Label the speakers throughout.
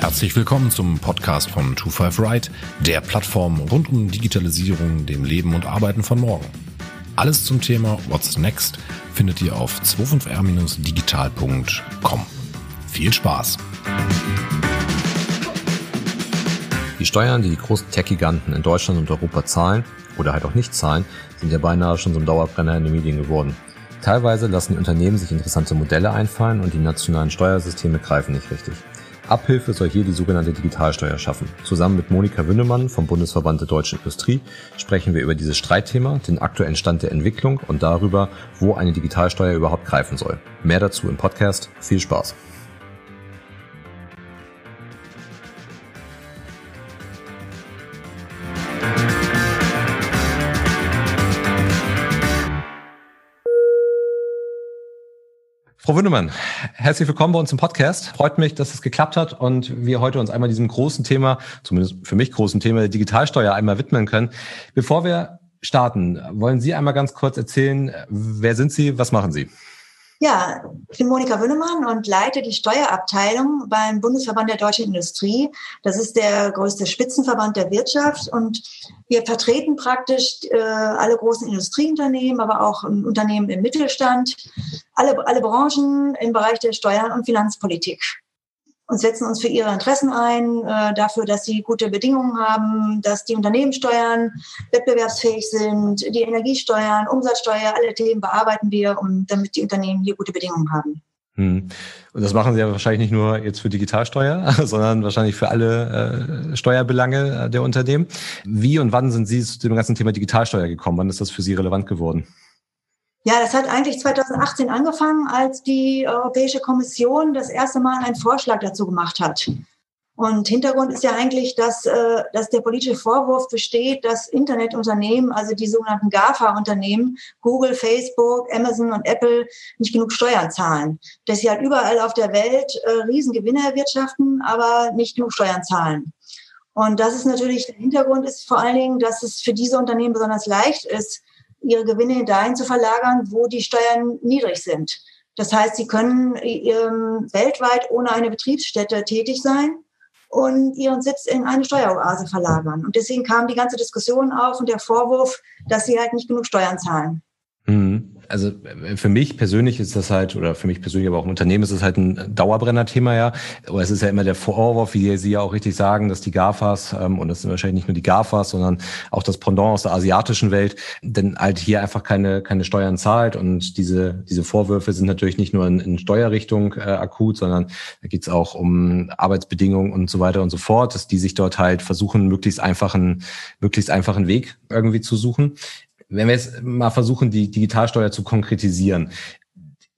Speaker 1: Herzlich willkommen zum Podcast von 25 Right, der Plattform rund um Digitalisierung, dem Leben und Arbeiten von morgen. Alles zum Thema What's Next findet ihr auf 25r-digital.com. Viel Spaß!
Speaker 2: Die Steuern, die die großen Tech-Giganten in Deutschland und Europa zahlen oder halt auch nicht zahlen, sind ja beinahe schon so ein Dauerbrenner in den Medien geworden. Teilweise lassen die Unternehmen sich interessante Modelle einfallen und die nationalen Steuersysteme greifen nicht richtig. Abhilfe soll hier die sogenannte Digitalsteuer schaffen. Zusammen mit Monika Wünnemann vom Bundesverband der deutschen Industrie sprechen wir über dieses Streitthema, den aktuellen Stand der Entwicklung und darüber, wo eine Digitalsteuer überhaupt greifen soll. Mehr dazu im Podcast. Viel Spaß! Frau Wündemann, herzlich willkommen bei uns im Podcast. Freut mich, dass es geklappt hat und wir heute uns einmal diesem großen Thema, zumindest für mich großen Thema der Digitalsteuer einmal widmen können. Bevor wir starten, wollen Sie einmal ganz kurz erzählen, wer sind Sie, was machen Sie?
Speaker 3: Ja, ich bin Monika Wünnemann und leite die Steuerabteilung beim Bundesverband der deutschen Industrie. Das ist der größte Spitzenverband der Wirtschaft und wir vertreten praktisch äh, alle großen Industrieunternehmen, aber auch ähm, Unternehmen im Mittelstand, alle, alle Branchen im Bereich der Steuern und Finanzpolitik und setzen uns für ihre Interessen ein, äh, dafür, dass sie gute Bedingungen haben, dass die Unternehmenssteuern wettbewerbsfähig sind, die Energiesteuern, Umsatzsteuer, alle Themen bearbeiten wir, um, damit die Unternehmen hier gute Bedingungen haben.
Speaker 2: Hm. Und das machen Sie ja wahrscheinlich nicht nur jetzt für Digitalsteuer, sondern wahrscheinlich für alle äh, Steuerbelange äh, der Unternehmen. Wie und wann sind Sie zu dem ganzen Thema Digitalsteuer gekommen? Wann ist das für Sie relevant geworden?
Speaker 3: Ja, das hat eigentlich 2018 angefangen, als die Europäische Kommission das erste Mal einen Vorschlag dazu gemacht hat. Und Hintergrund ist ja eigentlich, dass, äh, dass der politische Vorwurf besteht, dass Internetunternehmen, also die sogenannten GAFA-Unternehmen, Google, Facebook, Amazon und Apple, nicht genug Steuern zahlen. Dass sie halt überall auf der Welt äh, Riesengewinne erwirtschaften, aber nicht genug Steuern zahlen. Und das ist natürlich, der Hintergrund ist vor allen Dingen, dass es für diese Unternehmen besonders leicht ist, ihre Gewinne dahin zu verlagern, wo die Steuern niedrig sind. Das heißt, sie können ähm, weltweit ohne eine Betriebsstätte tätig sein und ihren Sitz in eine Steueroase verlagern. Und deswegen kam die ganze Diskussion auf und der Vorwurf, dass sie halt nicht genug Steuern zahlen.
Speaker 2: Mhm also äh, für mich persönlich ist das halt, oder für mich persönlich, aber auch im Unternehmen ist es halt ein Dauerbrenner-Thema, ja. Aber es ist ja immer der Vorwurf, wie Sie ja auch richtig sagen, dass die GAFAs, ähm, und das sind wahrscheinlich nicht nur die GAFAs, sondern auch das Pendant aus der asiatischen Welt, denn halt hier einfach keine, keine Steuern zahlt. Und diese, diese Vorwürfe sind natürlich nicht nur in, in Steuerrichtung äh, akut, sondern da geht's auch um Arbeitsbedingungen und so weiter und so fort, dass die sich dort halt versuchen, möglichst einfachen, möglichst einfachen Weg irgendwie zu suchen wenn wir jetzt mal versuchen, die Digitalsteuer zu konkretisieren,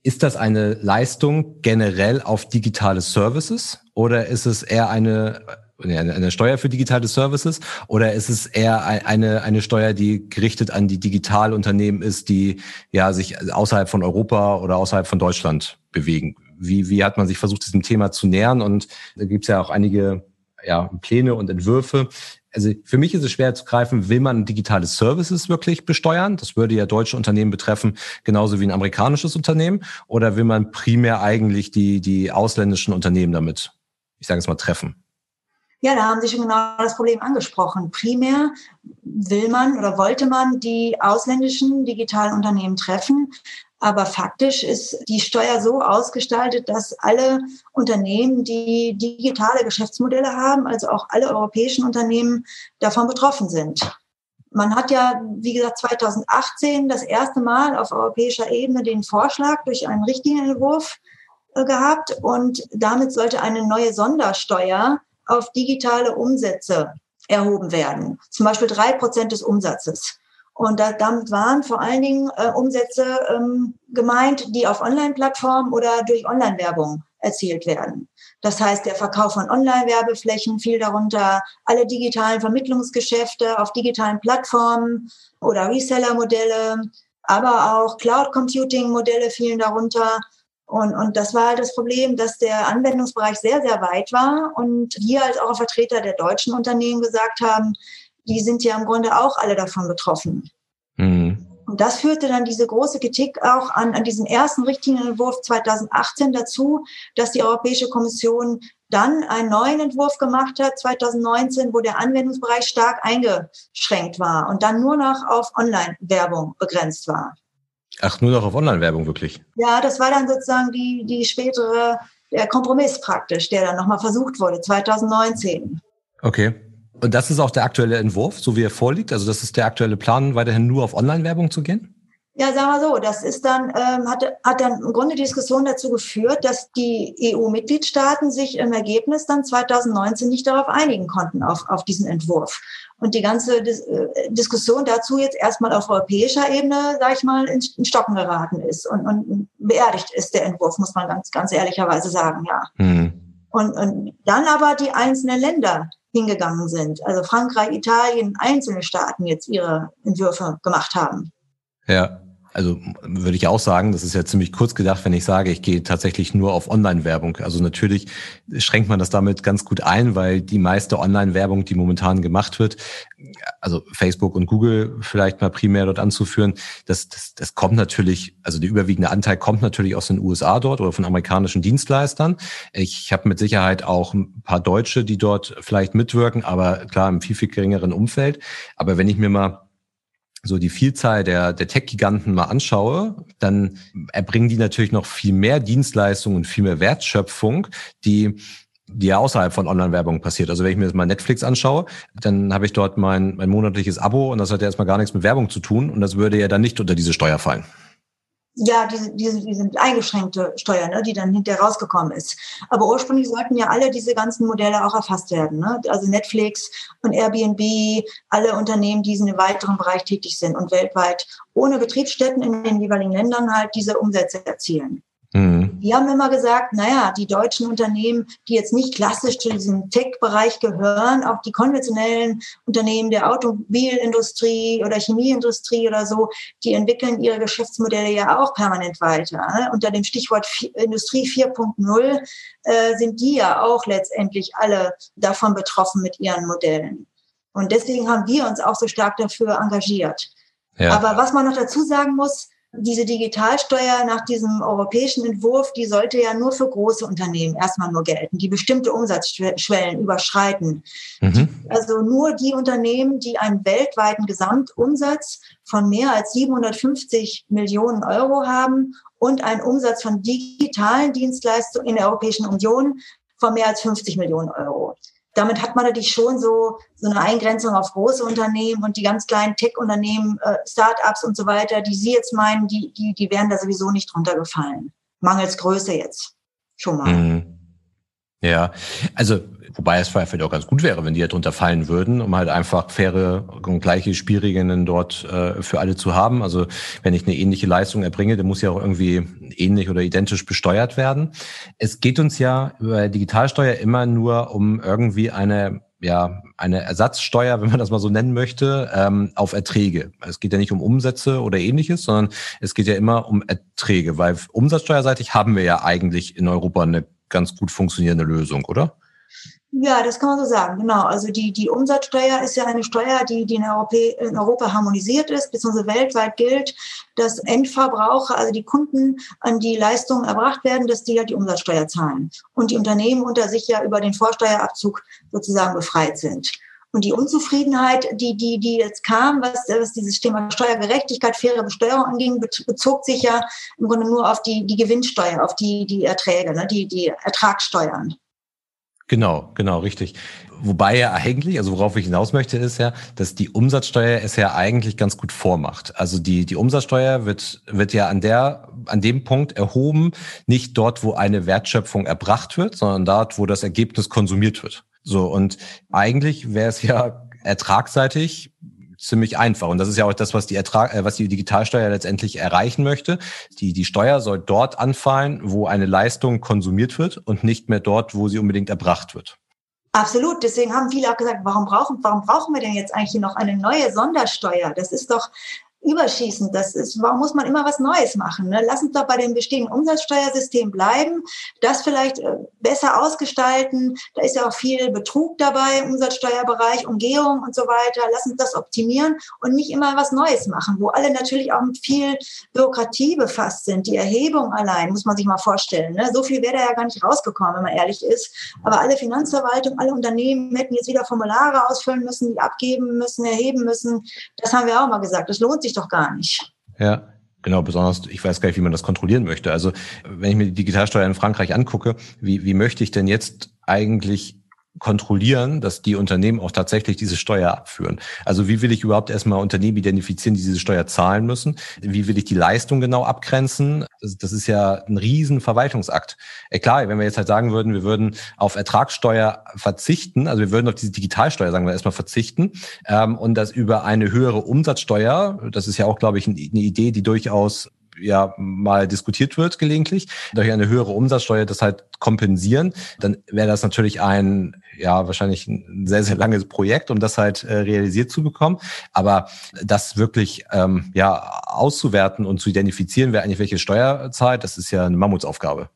Speaker 2: ist das eine Leistung generell auf digitale Services oder ist es eher eine eine Steuer für digitale Services oder ist es eher eine, eine Steuer, die gerichtet an die Digitalunternehmen ist, die ja sich außerhalb von Europa oder außerhalb von Deutschland bewegen? Wie, wie hat man sich versucht, diesem Thema zu nähern? Und da gibt es ja auch einige ja, Pläne und Entwürfe also für mich ist es schwer zu greifen, will man digitale Services wirklich besteuern? Das würde ja deutsche Unternehmen betreffen, genauso wie ein amerikanisches Unternehmen. Oder will man primär eigentlich die, die ausländischen Unternehmen damit, ich sage es mal, treffen?
Speaker 3: Ja, da haben Sie schon genau das Problem angesprochen. Primär will man oder wollte man die ausländischen digitalen Unternehmen treffen. Aber faktisch ist die Steuer so ausgestaltet, dass alle Unternehmen, die digitale Geschäftsmodelle haben, also auch alle europäischen Unternehmen davon betroffen sind. Man hat ja, wie gesagt, 2018 das erste Mal auf europäischer Ebene den Vorschlag durch einen Richtlinienentwurf äh, gehabt und damit sollte eine neue Sondersteuer auf digitale Umsätze erhoben werden. Zum Beispiel drei Prozent des Umsatzes. Und da, damit waren vor allen Dingen äh, Umsätze ähm, gemeint, die auf Online-Plattformen oder durch Online-Werbung erzielt werden. Das heißt, der Verkauf von Online-Werbeflächen fiel darunter, alle digitalen Vermittlungsgeschäfte auf digitalen Plattformen oder Reseller-Modelle, aber auch Cloud-Computing-Modelle fielen darunter. Und, und das war halt das Problem, dass der Anwendungsbereich sehr, sehr weit war und wir als auch Vertreter der deutschen Unternehmen gesagt haben, die sind ja im Grunde auch alle davon betroffen. Mhm. Und das führte dann diese große Kritik auch an, an diesem ersten Richtlinienentwurf 2018 dazu, dass die Europäische Kommission dann einen neuen Entwurf gemacht hat, 2019, wo der Anwendungsbereich stark eingeschränkt war und dann nur noch auf Online-Werbung begrenzt war.
Speaker 2: Ach, nur noch auf Online-Werbung wirklich?
Speaker 3: Ja, das war dann sozusagen die, die spätere, der Kompromiss praktisch, der dann nochmal versucht wurde, 2019.
Speaker 2: Okay. Und das ist auch der aktuelle Entwurf, so wie er vorliegt? Also das ist der aktuelle Plan, weiterhin nur auf Online-Werbung zu gehen?
Speaker 3: Ja, sagen wir so, das ist dann, ähm, hat, hat dann im Grunde die Diskussion dazu geführt, dass die EU-Mitgliedstaaten sich im Ergebnis dann 2019 nicht darauf einigen konnten, auf, auf diesen Entwurf. Und die ganze Dis äh, Diskussion dazu jetzt erstmal auf europäischer Ebene, sage ich mal, in, in Stocken geraten ist und, und beerdigt ist der Entwurf, muss man ganz, ganz ehrlicherweise sagen, ja. Mhm. Und, und dann aber die einzelnen Länder hingegangen sind, also Frankreich, Italien, einzelne Staaten jetzt ihre Entwürfe gemacht haben.
Speaker 2: Ja. Also würde ich auch sagen, das ist ja ziemlich kurz gedacht, wenn ich sage, ich gehe tatsächlich nur auf Online-Werbung. Also natürlich schränkt man das damit ganz gut ein, weil die meiste Online-Werbung, die momentan gemacht wird, also Facebook und Google vielleicht mal primär dort anzuführen, das, das, das kommt natürlich, also der überwiegende Anteil kommt natürlich aus den USA dort oder von amerikanischen Dienstleistern. Ich habe mit Sicherheit auch ein paar Deutsche, die dort vielleicht mitwirken, aber klar im viel, viel geringeren Umfeld. Aber wenn ich mir mal so die Vielzahl der, der Tech-Giganten mal anschaue, dann erbringen die natürlich noch viel mehr Dienstleistungen und viel mehr Wertschöpfung, die die ja außerhalb von Online-Werbung passiert. Also wenn ich mir jetzt mal Netflix anschaue, dann habe ich dort mein, mein monatliches Abo und das hat ja erstmal gar nichts mit Werbung zu tun und das würde ja dann nicht unter diese Steuer fallen
Speaker 3: ja, diese, diese, diese eingeschränkte Steuer, ne, die dann hinterher rausgekommen ist. Aber ursprünglich sollten ja alle diese ganzen Modelle auch erfasst werden. Ne? Also Netflix und Airbnb, alle Unternehmen, die in einem weiteren Bereich tätig sind und weltweit ohne Betriebsstätten in den jeweiligen Ländern halt diese Umsätze erzielen. Mhm. Die haben immer gesagt, naja, die deutschen Unternehmen, die jetzt nicht klassisch zu diesem Tech-Bereich gehören, auch die konventionellen Unternehmen der Automobilindustrie oder Chemieindustrie oder so, die entwickeln ihre Geschäftsmodelle ja auch permanent weiter. Ne? Unter dem Stichwort Industrie 4.0 äh, sind die ja auch letztendlich alle davon betroffen mit ihren Modellen. Und deswegen haben wir uns auch so stark dafür engagiert. Ja. Aber was man noch dazu sagen muss, diese Digitalsteuer nach diesem europäischen Entwurf, die sollte ja nur für große Unternehmen erstmal nur gelten, die bestimmte Umsatzschwellen überschreiten. Mhm. Also nur die Unternehmen, die einen weltweiten Gesamtumsatz von mehr als 750 Millionen Euro haben und einen Umsatz von digitalen Dienstleistungen in der Europäischen Union von mehr als 50 Millionen Euro damit hat man natürlich schon so, so eine Eingrenzung auf große Unternehmen und die ganz kleinen Tech-Unternehmen, äh, Start-ups und so weiter, die Sie jetzt meinen, die, die, die wären da sowieso nicht drunter gefallen. Mangels Größe jetzt. Schon mal. Mhm.
Speaker 2: Ja, also wobei es vielleicht auch ganz gut wäre, wenn die halt drunter fallen würden, um halt einfach faire und gleiche Spielregeln dort äh, für alle zu haben. Also wenn ich eine ähnliche Leistung erbringe, dann muss ja auch irgendwie ähnlich oder identisch besteuert werden. Es geht uns ja über Digitalsteuer immer nur um irgendwie eine ja, eine Ersatzsteuer, wenn man das mal so nennen möchte, ähm, auf Erträge. Es geht ja nicht um Umsätze oder ähnliches, sondern es geht ja immer um Erträge, weil umsatzsteuerseitig haben wir ja eigentlich in Europa eine ganz gut funktionierende Lösung, oder?
Speaker 3: Ja, das kann man so sagen, genau. Also die, die Umsatzsteuer ist ja eine Steuer, die, die in, Europa, in Europa harmonisiert ist, beziehungsweise weltweit gilt, dass Endverbraucher, also die Kunden, an die Leistungen erbracht werden, dass die ja die Umsatzsteuer zahlen. Und die Unternehmen unter sich ja über den Vorsteuerabzug sozusagen befreit sind. Und die Unzufriedenheit, die, die, die jetzt kam, was, was dieses Thema Steuergerechtigkeit, faire Besteuerung anging, bezog sich ja im Grunde nur auf die, die Gewinnsteuer, auf die, die Erträge, ne, die, die Ertragssteuern.
Speaker 2: Genau, genau, richtig. Wobei ja eigentlich, also worauf ich hinaus möchte, ist ja, dass die Umsatzsteuer es ja eigentlich ganz gut vormacht. Also die, die Umsatzsteuer wird, wird ja an der, an dem Punkt erhoben, nicht dort, wo eine Wertschöpfung erbracht wird, sondern dort, wo das Ergebnis konsumiert wird. So, und eigentlich wäre es ja ertragseitig ziemlich einfach. Und das ist ja auch das, was die Ertrag, äh, was die Digitalsteuer letztendlich erreichen möchte. Die, die Steuer soll dort anfallen, wo eine Leistung konsumiert wird und nicht mehr dort, wo sie unbedingt erbracht wird.
Speaker 3: Absolut. Deswegen haben viele auch gesagt, warum brauchen, warum brauchen wir denn jetzt eigentlich noch eine neue Sondersteuer? Das ist doch überschießend. Das ist, warum muss man immer was Neues machen? Ne? Lass uns doch bei dem bestehenden Umsatzsteuersystem bleiben, das vielleicht äh, besser ausgestalten. Da ist ja auch viel Betrug dabei im Umsatzsteuerbereich, Umgehung und so weiter. Lass uns das optimieren und nicht immer was Neues machen, wo alle natürlich auch mit viel Bürokratie befasst sind. Die Erhebung allein, muss man sich mal vorstellen. Ne? So viel wäre da ja gar nicht rausgekommen, wenn man ehrlich ist. Aber alle Finanzverwaltung, alle Unternehmen hätten jetzt wieder Formulare ausfüllen müssen, die abgeben müssen, erheben müssen. Das haben wir auch mal gesagt. Das lohnt sich doch gar nicht.
Speaker 2: Ja, Genau, besonders, ich weiß gar nicht, wie man das kontrollieren möchte. Also, wenn ich mir die Digitalsteuer in Frankreich angucke, wie, wie möchte ich denn jetzt eigentlich kontrollieren, dass die Unternehmen auch tatsächlich diese Steuer abführen. Also wie will ich überhaupt erstmal Unternehmen identifizieren, die diese Steuer zahlen müssen? Wie will ich die Leistung genau abgrenzen? Das, das ist ja ein riesen Verwaltungsakt. Äh, klar, wenn wir jetzt halt sagen würden, wir würden auf Ertragssteuer verzichten, also wir würden auf diese Digitalsteuer, sagen wir erstmal verzichten ähm, und das über eine höhere Umsatzsteuer, das ist ja auch, glaube ich, eine Idee, die durchaus ja mal diskutiert wird gelegentlich, durch eine höhere Umsatzsteuer das halt kompensieren, dann wäre das natürlich ein, ja, wahrscheinlich ein sehr, sehr langes Projekt, um das halt äh, realisiert zu bekommen. Aber das wirklich ähm, ja auszuwerten und zu identifizieren, wer eigentlich welche Steuer zahlt, das ist ja eine Mammutsaufgabe.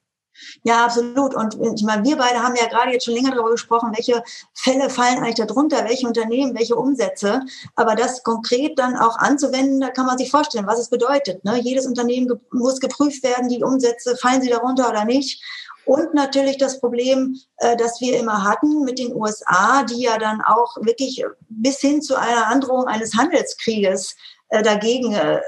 Speaker 3: Ja, absolut. Und ich meine, wir beide haben ja gerade jetzt schon länger darüber gesprochen, welche Fälle fallen eigentlich darunter, welche Unternehmen, welche Umsätze. Aber das konkret dann auch anzuwenden, da kann man sich vorstellen, was es bedeutet. Ne? Jedes Unternehmen muss geprüft werden, die Umsätze, fallen sie darunter oder nicht. Und natürlich das Problem, äh, das wir immer hatten mit den USA, die ja dann auch wirklich bis hin zu einer Androhung eines Handelskrieges äh, dagegen äh,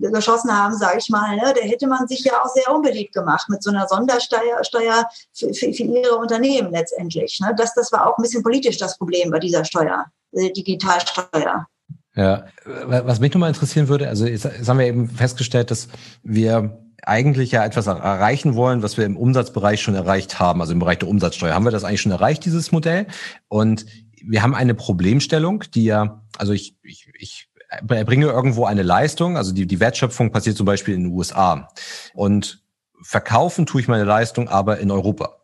Speaker 3: geschossen haben, sage ich mal, ne, da hätte man sich ja auch sehr unbeliebt gemacht mit so einer Sondersteuer Steuer für, für, für ihre Unternehmen letztendlich. Ne. Das, das war auch ein bisschen politisch das Problem bei dieser Steuer, der Digitalsteuer.
Speaker 2: Ja, was mich nochmal interessieren würde, also jetzt, jetzt haben wir eben festgestellt, dass wir eigentlich ja etwas erreichen wollen, was wir im Umsatzbereich schon erreicht haben, also im Bereich der Umsatzsteuer. Haben wir das eigentlich schon erreicht, dieses Modell? Und wir haben eine Problemstellung, die ja, also ich, ich, ich erbringe irgendwo eine Leistung, also die, die Wertschöpfung passiert zum Beispiel in den USA. Und verkaufen tue ich meine Leistung aber in Europa.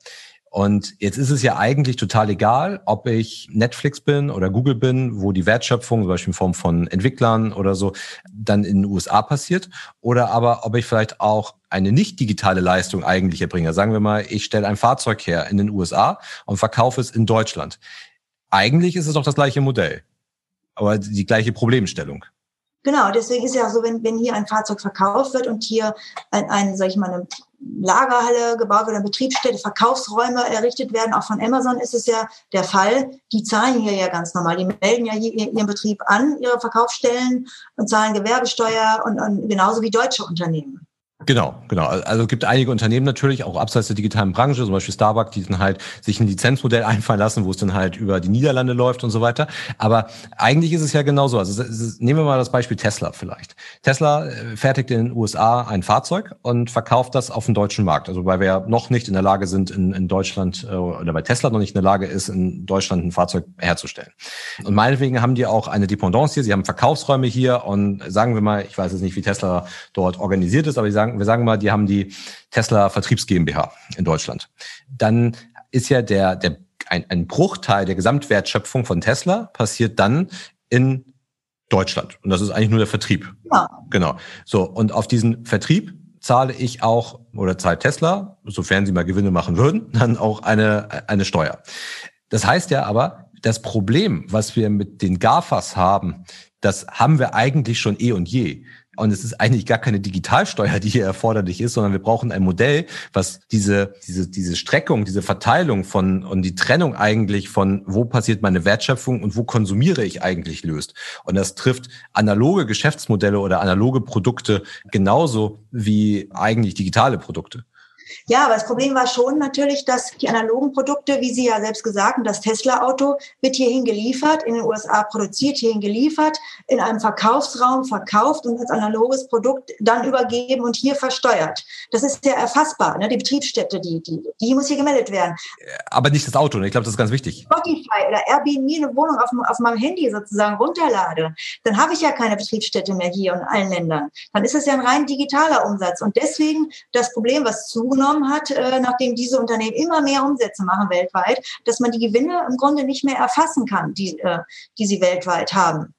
Speaker 2: Und jetzt ist es ja eigentlich total egal, ob ich Netflix bin oder Google bin, wo die Wertschöpfung, zum Beispiel in Form von Entwicklern oder so, dann in den USA passiert, oder aber ob ich vielleicht auch eine nicht digitale Leistung eigentlich erbringe. Sagen wir mal, ich stelle ein Fahrzeug her in den USA und verkaufe es in Deutschland. Eigentlich ist es doch das gleiche Modell aber die gleiche Problemstellung.
Speaker 3: Genau, deswegen ist ja so, wenn, wenn hier ein Fahrzeug verkauft wird und hier ein, ein sag ich mal, eine Lagerhalle gebaut wird, eine Betriebsstätte, Verkaufsräume errichtet werden, auch von Amazon ist es ja der Fall. Die zahlen hier ja ganz normal. Die melden ja hier ihren Betrieb an, ihre Verkaufsstellen und zahlen Gewerbesteuer und, und genauso wie deutsche Unternehmen.
Speaker 2: Genau, genau. Also es gibt einige Unternehmen natürlich, auch abseits der digitalen Branche, zum Beispiel Starbucks, die dann halt sich ein Lizenzmodell einfallen lassen, wo es dann halt über die Niederlande läuft und so weiter. Aber eigentlich ist es ja genauso. Also nehmen wir mal das Beispiel Tesla vielleicht. Tesla äh, fertigt in den USA ein Fahrzeug und verkauft das auf den deutschen Markt. Also weil wir noch nicht in der Lage sind, in, in Deutschland, äh, oder weil Tesla noch nicht in der Lage ist, in Deutschland ein Fahrzeug herzustellen. Und meinetwegen haben die auch eine Dependance hier, sie haben Verkaufsräume hier und sagen wir mal, ich weiß jetzt nicht, wie Tesla dort organisiert ist, aber die sagen, sagen, wir sagen mal, die haben die Tesla Vertriebs GmbH in Deutschland. Dann ist ja der, der, ein, ein Bruchteil der Gesamtwertschöpfung von Tesla passiert dann in Deutschland. Und das ist eigentlich nur der Vertrieb. Ja. Genau. So. Und auf diesen Vertrieb zahle ich auch oder zahlt Tesla, sofern sie mal Gewinne machen würden, dann auch eine, eine Steuer. Das heißt ja aber, das Problem, was wir mit den GAFAs haben, das haben wir eigentlich schon eh und je. Und es ist eigentlich gar keine Digitalsteuer, die hier erforderlich ist, sondern wir brauchen ein Modell, was diese, diese, diese Streckung, diese Verteilung von und die Trennung eigentlich von, wo passiert meine Wertschöpfung und wo konsumiere ich eigentlich löst. Und das trifft analoge Geschäftsmodelle oder analoge Produkte genauso wie eigentlich digitale Produkte.
Speaker 3: Ja, aber das Problem war schon natürlich, dass die analogen Produkte, wie Sie ja selbst gesagt haben, das Tesla-Auto wird hierhin geliefert, in den USA produziert, hierhin geliefert, in einem Verkaufsraum verkauft und als analoges Produkt dann übergeben und hier versteuert. Das ist ja erfassbar, ne? die Betriebsstätte, die, die, die muss hier gemeldet werden.
Speaker 2: Aber nicht das Auto, ne? ich glaube, das ist ganz wichtig.
Speaker 3: Spotify oder Airbnb eine Wohnung auf, auf meinem Handy sozusagen runterlade, dann habe ich ja keine Betriebsstätte mehr hier in allen Ländern. Dann ist es ja ein rein digitaler Umsatz. Und deswegen das Problem, was zu zugenommen hat, äh, nachdem diese Unternehmen immer mehr Umsätze machen weltweit, dass man die Gewinne im Grunde nicht mehr erfassen kann, die, äh, die sie weltweit haben.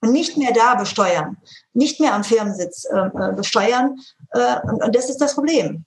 Speaker 3: und nicht mehr da besteuern, nicht mehr am Firmensitz äh, äh besteuern. Äh, und, und das ist das Problem.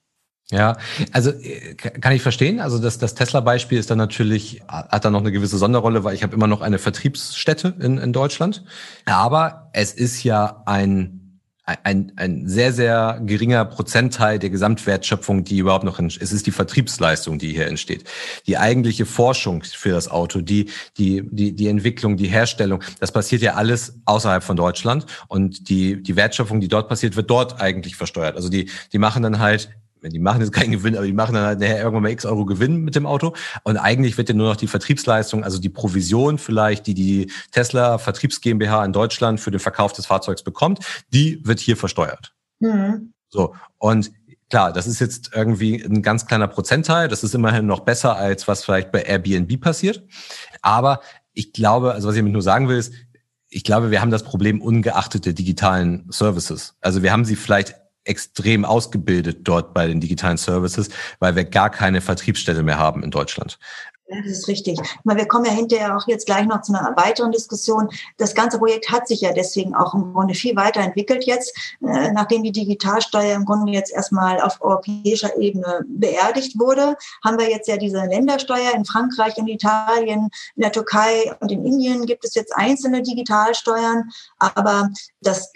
Speaker 2: Ja, also äh, kann ich verstehen. Also das, das Tesla-Beispiel ist dann natürlich, hat da noch eine gewisse Sonderrolle, weil ich habe immer noch eine Vertriebsstätte in, in Deutschland. Aber es ist ja ein ein, ein sehr, sehr geringer Prozentteil der Gesamtwertschöpfung, die überhaupt noch, in, es ist die Vertriebsleistung, die hier entsteht. Die eigentliche Forschung für das Auto, die, die, die, die Entwicklung, die Herstellung, das passiert ja alles außerhalb von Deutschland und die, die Wertschöpfung, die dort passiert, wird dort eigentlich versteuert. Also die, die machen dann halt die machen jetzt keinen Gewinn, aber die machen dann halt nachher irgendwann mal x Euro Gewinn mit dem Auto. Und eigentlich wird ja nur noch die Vertriebsleistung, also die Provision vielleicht, die die Tesla Vertriebs GmbH in Deutschland für den Verkauf des Fahrzeugs bekommt, die wird hier versteuert. Mhm. So. Und klar, das ist jetzt irgendwie ein ganz kleiner Prozentteil. Das ist immerhin noch besser als was vielleicht bei Airbnb passiert. Aber ich glaube, also was ich damit nur sagen will, ist, ich glaube, wir haben das Problem ungeachtet der digitalen Services. Also wir haben sie vielleicht extrem ausgebildet dort bei den digitalen Services, weil wir gar keine Vertriebsstelle mehr haben in Deutschland.
Speaker 3: Ja, das ist richtig. Wir kommen ja hinterher auch jetzt gleich noch zu einer weiteren Diskussion. Das ganze Projekt hat sich ja deswegen auch im Grunde viel weiterentwickelt jetzt, äh, nachdem die Digitalsteuer im Grunde jetzt erstmal auf europäischer Ebene beerdigt wurde, haben wir jetzt ja diese Ländersteuer in Frankreich, in Italien, in der Türkei und in Indien gibt es jetzt einzelne Digitalsteuern. Aber das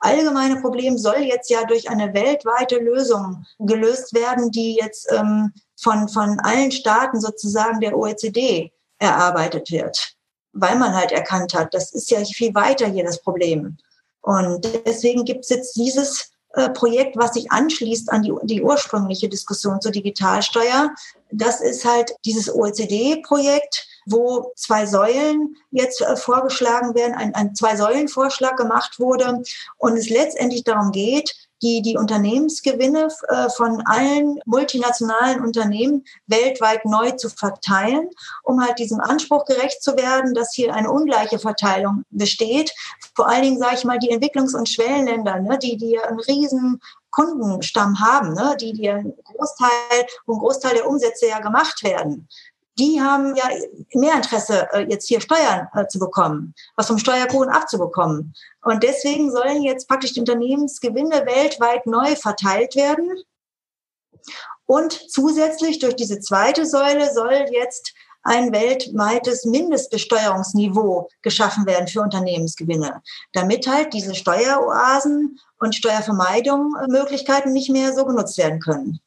Speaker 3: allgemeine Problem soll jetzt ja durch eine weltweite Lösung gelöst werden, die jetzt ähm, von, von allen Staaten sozusagen der OECD erarbeitet wird, weil man halt erkannt hat, das ist ja viel weiter hier das Problem. Und deswegen gibt es jetzt dieses äh, Projekt, was sich anschließt an die, die ursprüngliche Diskussion zur Digitalsteuer. Das ist halt dieses OECD-Projekt, wo zwei Säulen jetzt äh, vorgeschlagen werden, ein, ein Zwei-Säulen-Vorschlag gemacht wurde und es letztendlich darum geht, die, die Unternehmensgewinne äh, von allen multinationalen Unternehmen weltweit neu zu verteilen, um halt diesem Anspruch gerecht zu werden, dass hier eine ungleiche Verteilung besteht. Vor allen Dingen, sage ich mal, die Entwicklungs- und Schwellenländer, ne, die, die einen riesen Kundenstamm haben, ne, die, die einen Großteil, wo Großteil der Umsätze ja gemacht werden die haben ja mehr Interesse, äh, jetzt hier Steuern äh, zu bekommen, was vom Steuerkuchen abzubekommen. Und deswegen sollen jetzt praktisch die Unternehmensgewinne weltweit neu verteilt werden. Und zusätzlich durch diese zweite Säule soll jetzt ein weltweites Mindestbesteuerungsniveau geschaffen werden für Unternehmensgewinne, damit halt diese Steueroasen und Steuervermeidungsmöglichkeiten nicht mehr so genutzt werden können.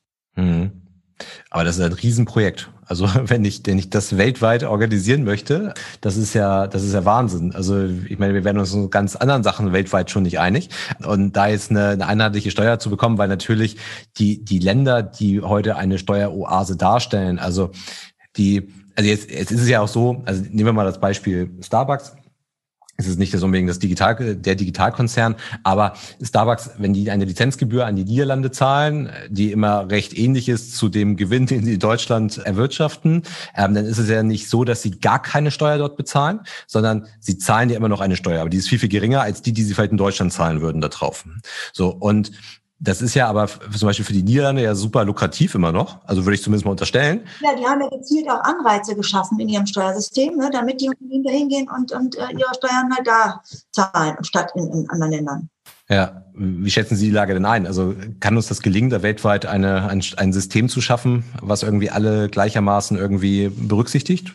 Speaker 2: Aber das ist ein Riesenprojekt. Also wenn ich, wenn ich das weltweit organisieren möchte, das ist ja, das ist ja Wahnsinn. Also ich meine, wir werden uns in ganz anderen Sachen weltweit schon nicht einig. Und da jetzt eine, eine einheitliche Steuer zu bekommen, weil natürlich die, die Länder, die heute eine Steueroase darstellen, also die, also jetzt, jetzt ist es ja auch so, also nehmen wir mal das Beispiel Starbucks es ist nicht unbedingt das Digital, der Digitalkonzern, aber Starbucks, wenn die eine Lizenzgebühr an die Niederlande zahlen, die immer recht ähnlich ist zu dem Gewinn, den sie in Deutschland erwirtschaften, ähm, dann ist es ja nicht so, dass sie gar keine Steuer dort bezahlen, sondern sie zahlen ja immer noch eine Steuer, aber die ist viel, viel geringer als die, die sie vielleicht in Deutschland zahlen würden da drauf. So, und das ist ja aber zum Beispiel für die Niederlande ja super lukrativ immer noch. Also würde ich zumindest mal unterstellen.
Speaker 3: Ja, die haben ja gezielt auch Anreize geschaffen in ihrem Steuersystem, ne, damit die Unternehmen da hingehen und, und äh, ihre Steuern halt da zahlen, statt in, in anderen Ländern.
Speaker 2: Ja, wie schätzen Sie die Lage denn ein? Also kann uns das gelingen, da weltweit eine, ein, ein System zu schaffen, was irgendwie alle gleichermaßen irgendwie berücksichtigt?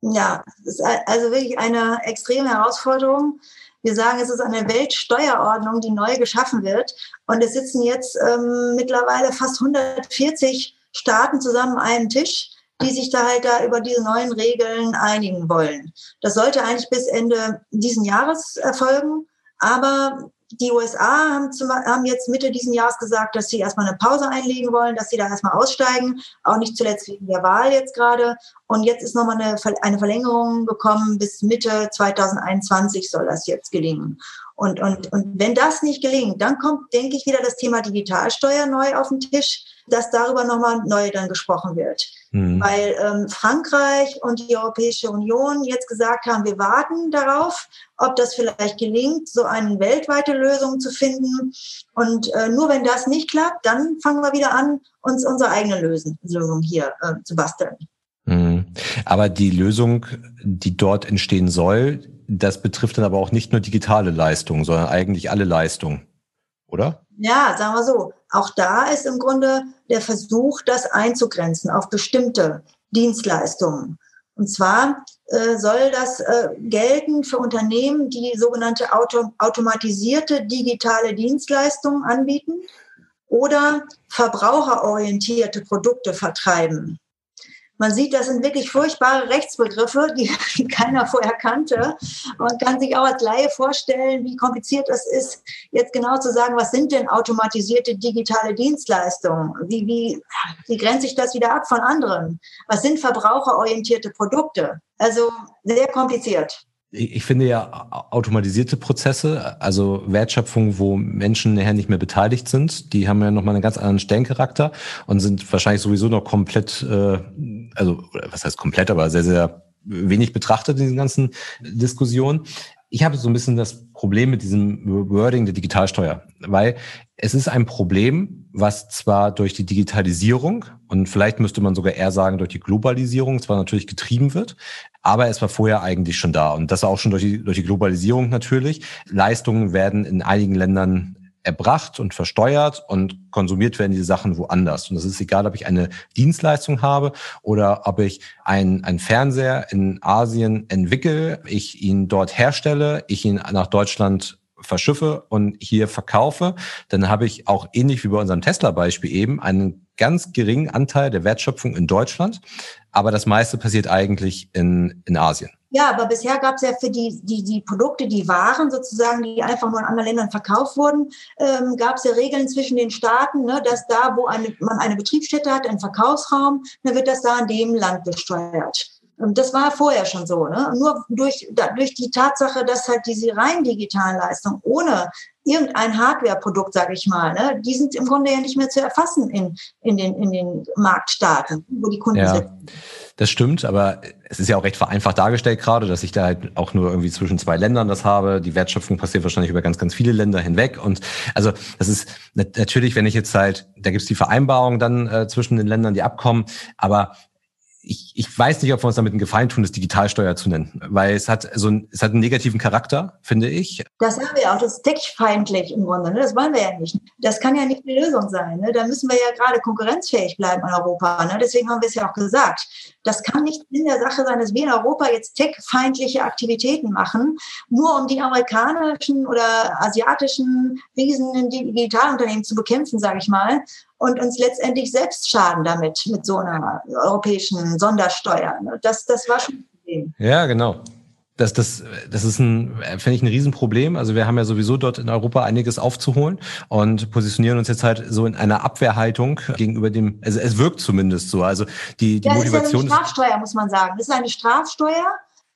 Speaker 3: Ja, das ist also wirklich eine extreme Herausforderung. Wir sagen, es ist eine Weltsteuerordnung, die neu geschaffen wird. Und es sitzen jetzt ähm, mittlerweile fast 140 Staaten zusammen an einem Tisch, die sich da halt da über diese neuen Regeln einigen wollen. Das sollte eigentlich bis Ende diesen Jahres erfolgen. Aber die USA haben, zum, haben jetzt Mitte diesen Jahres gesagt, dass sie erstmal eine Pause einlegen wollen, dass sie da erstmal aussteigen, auch nicht zuletzt wegen der Wahl jetzt gerade. Und jetzt ist nochmal eine, eine Verlängerung gekommen, bis Mitte 2021 soll das jetzt gelingen. Und, und, und wenn das nicht gelingt, dann kommt, denke ich, wieder das Thema Digitalsteuer neu auf den Tisch, dass darüber nochmal neu dann gesprochen wird. Mhm. Weil ähm, Frankreich und die Europäische Union jetzt gesagt haben, wir warten darauf, ob das vielleicht gelingt, so eine weltweite Lösung zu finden. Und äh, nur wenn das nicht klappt, dann fangen wir wieder an, uns unsere eigene Lösung, hier äh, zu basteln.
Speaker 2: Mhm. Aber die Lösung, die dort entstehen soll, das betrifft dann aber auch nicht nur digitale Leistungen, sondern eigentlich alle Leistungen, oder?
Speaker 3: Ja, sagen wir so. Auch da ist im Grunde der Versuch, das einzugrenzen auf bestimmte Dienstleistungen. Und zwar äh, soll das äh, gelten für Unternehmen, die sogenannte auto automatisierte digitale Dienstleistungen anbieten oder verbraucherorientierte Produkte vertreiben. Man sieht, das sind wirklich furchtbare Rechtsbegriffe, die, keiner vorher kannte. Man kann sich auch als Laie vorstellen, wie kompliziert es ist, jetzt genau zu sagen, was sind denn automatisierte digitale Dienstleistungen? Wie, wie, wie grenze ich das wieder ab von anderen? Was sind verbraucherorientierte Produkte? Also sehr kompliziert
Speaker 2: ich finde ja automatisierte Prozesse, also Wertschöpfung, wo Menschen nachher nicht mehr beteiligt sind, die haben ja nochmal einen ganz anderen Stellencharakter und sind wahrscheinlich sowieso noch komplett, äh, also was heißt komplett, aber sehr, sehr wenig betrachtet in diesen ganzen Diskussionen. Ich habe so ein bisschen das Problem mit diesem Wording der Digitalsteuer, weil es ist ein Problem, was zwar durch die Digitalisierung und vielleicht müsste man sogar eher sagen durch die Globalisierung zwar natürlich getrieben wird, aber es war vorher eigentlich schon da und das auch schon durch die, durch die Globalisierung natürlich. Leistungen werden in einigen Ländern erbracht und versteuert und konsumiert werden diese Sachen woanders. Und das ist egal, ob ich eine Dienstleistung habe oder ob ich einen, Fernseher in Asien entwickle, ich ihn dort herstelle, ich ihn nach Deutschland verschiffe und hier verkaufe, dann habe ich auch ähnlich wie bei unserem Tesla-Beispiel eben einen ganz geringen Anteil der Wertschöpfung in Deutschland, aber das meiste passiert eigentlich in, in Asien.
Speaker 3: Ja, aber bisher gab es ja für die, die, die Produkte, die Waren sozusagen, die einfach nur in anderen Ländern verkauft wurden, ähm, gab es ja Regeln zwischen den Staaten, ne, dass da, wo eine, man eine Betriebsstätte hat, einen Verkaufsraum, dann wird das da in dem Land besteuert. Und das war vorher schon so. Ne? Nur durch, da, durch die Tatsache, dass halt diese rein digitalen Leistungen ohne irgendein Hardware-Produkt, sage ich mal, ne, die sind im Grunde ja nicht mehr zu erfassen in, in, den, in den Marktstaaten, wo die Kunden
Speaker 2: ja.
Speaker 3: sind.
Speaker 2: Das stimmt, aber es ist ja auch recht vereinfacht dargestellt gerade, dass ich da halt auch nur irgendwie zwischen zwei Ländern das habe. Die Wertschöpfung passiert wahrscheinlich über ganz, ganz viele Länder hinweg. Und also das ist natürlich, wenn ich jetzt halt, da gibt's die Vereinbarung dann äh, zwischen den Ländern, die Abkommen, aber ich, ich weiß nicht, ob wir uns damit einen Gefallen tun, das Digitalsteuer zu nennen, weil es hat so ein, es hat einen negativen Charakter, finde ich.
Speaker 3: Das haben wir auch, das ist tech-feindlich im Grunde, ne? das wollen wir ja nicht. Das kann ja nicht die Lösung sein. Ne? Da müssen wir ja gerade konkurrenzfähig bleiben in Europa. Ne? Deswegen haben wir es ja auch gesagt. Das kann nicht in der Sache sein, dass wir in Europa jetzt tech-feindliche Aktivitäten machen, nur um die amerikanischen oder asiatischen riesen Digitalunternehmen zu bekämpfen, sage ich mal, und uns letztendlich selbst schaden damit, mit so einer europäischen Sondersteuer. Das, das war schon ein Problem.
Speaker 2: Ja, genau. Das, das, das ist ein, finde ich, ein Riesenproblem. Also wir haben ja sowieso dort in Europa einiges aufzuholen und positionieren uns jetzt halt so in einer Abwehrhaltung gegenüber dem, also es wirkt zumindest so. Also die, die
Speaker 3: ja,
Speaker 2: Motivation.
Speaker 3: ist ja eine Strafsteuer, muss man sagen. Das ist eine Strafsteuer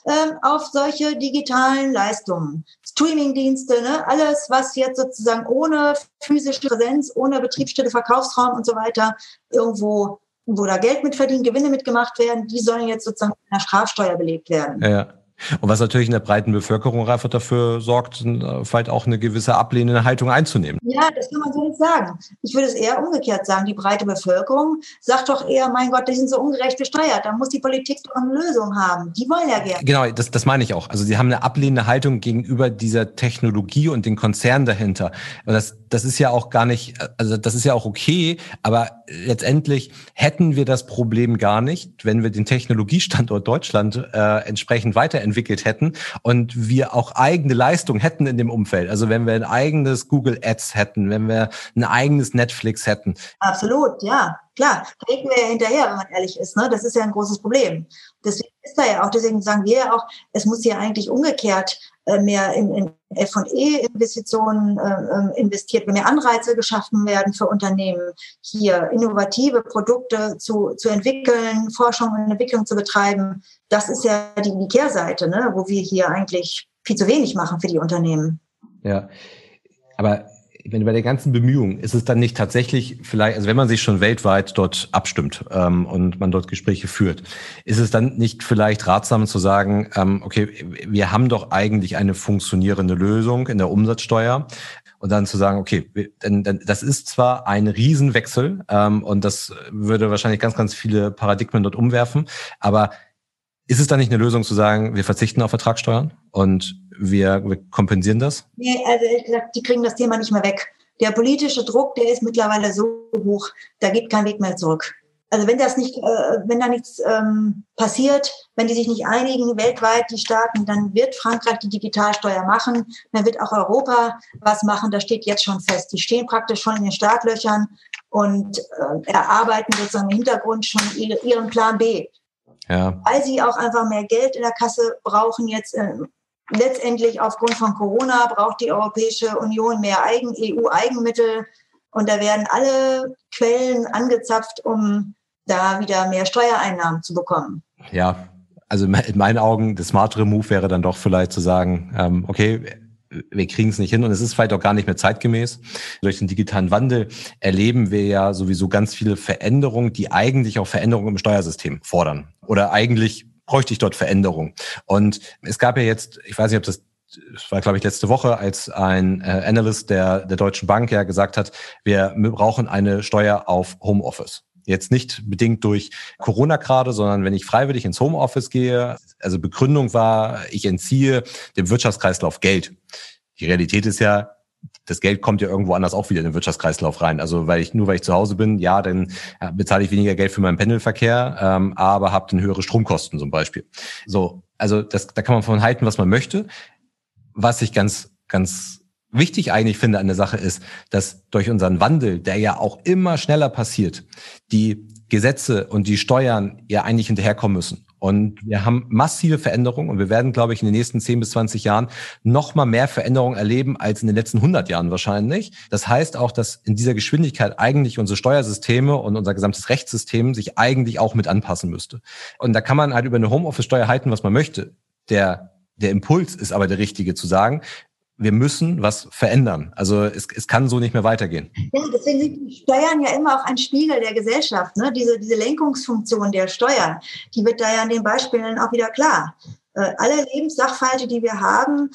Speaker 3: ähm, auf solche digitalen Leistungen. Streamingdienste, ne? alles, was jetzt sozusagen ohne physische Präsenz, ohne Betriebsstätte, Verkaufsraum und so weiter irgendwo, wo da Geld mit verdient, Gewinne mitgemacht werden, die sollen jetzt sozusagen mit einer Strafsteuer belegt werden.
Speaker 2: Ja. Und was natürlich in der breiten Bevölkerung einfach dafür sorgt, äh, vielleicht auch eine gewisse ablehnende Haltung einzunehmen.
Speaker 3: Ja, das kann man so nicht sagen. Ich würde es eher umgekehrt sagen. Die breite Bevölkerung sagt doch eher, mein Gott, die sind so ungerecht besteuert. Da muss die Politik doch eine Lösung haben. Die wollen ja gerne.
Speaker 2: Genau, das, das meine ich auch. Also sie haben eine ablehnende Haltung gegenüber dieser Technologie und den Konzernen dahinter. Und das, das ist ja auch gar nicht, also das ist ja auch okay, aber letztendlich hätten wir das Problem gar nicht, wenn wir den Technologiestandort Deutschland äh, entsprechend weiterentwickelt hätten und wir auch eigene Leistung hätten in dem Umfeld. Also wenn wir ein eigenes Google Ads hätten, wenn wir ein eigenes Netflix hätten.
Speaker 3: Absolut, ja. Klar, da wir ja hinterher, wenn man ehrlich ist. Ne? Das ist ja ein großes Problem. Deswegen ist da ja auch, deswegen sagen wir ja auch, es muss ja eigentlich umgekehrt mehr in, in F&E-Investitionen äh, ähm, investiert, mehr Anreize geschaffen werden für Unternehmen, hier innovative Produkte zu, zu entwickeln, Forschung und Entwicklung zu betreiben. Das ist ja die, die Kehrseite, ne, wo wir hier eigentlich viel zu wenig machen für die Unternehmen.
Speaker 2: Ja, aber wenn bei der ganzen Bemühung ist es dann nicht tatsächlich vielleicht, also wenn man sich schon weltweit dort abstimmt ähm, und man dort Gespräche führt, ist es dann nicht vielleicht ratsam zu sagen, ähm, okay, wir haben doch eigentlich eine funktionierende Lösung in der Umsatzsteuer. Und dann zu sagen, okay, denn, denn das ist zwar ein Riesenwechsel ähm, und das würde wahrscheinlich ganz, ganz viele Paradigmen dort umwerfen, aber ist es da nicht eine Lösung zu sagen, wir verzichten auf Vertragssteuern und wir, wir kompensieren das?
Speaker 3: Nee, also ehrlich gesagt, die kriegen das Thema nicht mehr weg. Der politische Druck, der ist mittlerweile so hoch, da geht kein Weg mehr zurück. Also wenn das nicht, äh, wenn da nichts ähm, passiert, wenn die sich nicht einigen weltweit, die Staaten, dann wird Frankreich die Digitalsteuer machen, dann wird auch Europa was machen. Das steht jetzt schon fest. Die stehen praktisch schon in den Startlöchern und äh, erarbeiten sozusagen im Hintergrund schon ihren Plan B. Ja. Weil sie auch einfach mehr Geld in der Kasse brauchen jetzt. Äh, letztendlich aufgrund von Corona braucht die Europäische Union mehr Eigen, EU-Eigenmittel. Und da werden alle Quellen angezapft, um da wieder mehr Steuereinnahmen zu bekommen.
Speaker 2: Ja, also in meinen Augen, der smartere Move wäre dann doch vielleicht zu sagen, ähm, okay, wir kriegen es nicht hin und es ist vielleicht auch gar nicht mehr zeitgemäß. Durch den digitalen Wandel erleben wir ja sowieso ganz viele Veränderungen, die eigentlich auch Veränderungen im Steuersystem fordern. Oder eigentlich bräuchte ich dort Veränderungen. Und es gab ja jetzt, ich weiß nicht, ob das das war, glaube ich, letzte Woche, als ein äh, Analyst der, der Deutschen Bank ja gesagt hat, wir brauchen eine Steuer auf Homeoffice. Jetzt nicht bedingt durch Corona gerade, sondern wenn ich freiwillig ins Homeoffice gehe, also Begründung war, ich entziehe dem Wirtschaftskreislauf Geld. Die Realität ist ja, das Geld kommt ja irgendwo anders auch wieder in den Wirtschaftskreislauf rein. Also weil ich nur weil ich zu Hause bin, ja, dann äh, bezahle ich weniger Geld für meinen Pendelverkehr, ähm, aber habe dann höhere Stromkosten zum Beispiel. So, also das, da kann man von halten, was man möchte. Was ich ganz, ganz wichtig eigentlich finde an der Sache ist, dass durch unseren Wandel, der ja auch immer schneller passiert, die Gesetze und die Steuern ja eigentlich hinterherkommen müssen. Und wir haben massive Veränderungen und wir werden, glaube ich, in den nächsten 10 bis 20 Jahren noch mal mehr Veränderungen erleben als in den letzten 100 Jahren wahrscheinlich. Das heißt auch, dass in dieser Geschwindigkeit eigentlich unsere Steuersysteme und unser gesamtes Rechtssystem sich eigentlich auch mit anpassen müsste. Und da kann man halt über eine Homeoffice-Steuer halten, was man möchte. Der der Impuls ist aber der richtige zu sagen, wir müssen was verändern. Also es, es kann so nicht mehr weitergehen.
Speaker 3: Ja, deswegen sind die Steuern ja immer auch ein Spiegel der Gesellschaft. Ne? Diese, diese Lenkungsfunktion der Steuern, die wird da ja an den Beispielen auch wieder klar. Äh, alle Lebenssachverhalte, die wir haben,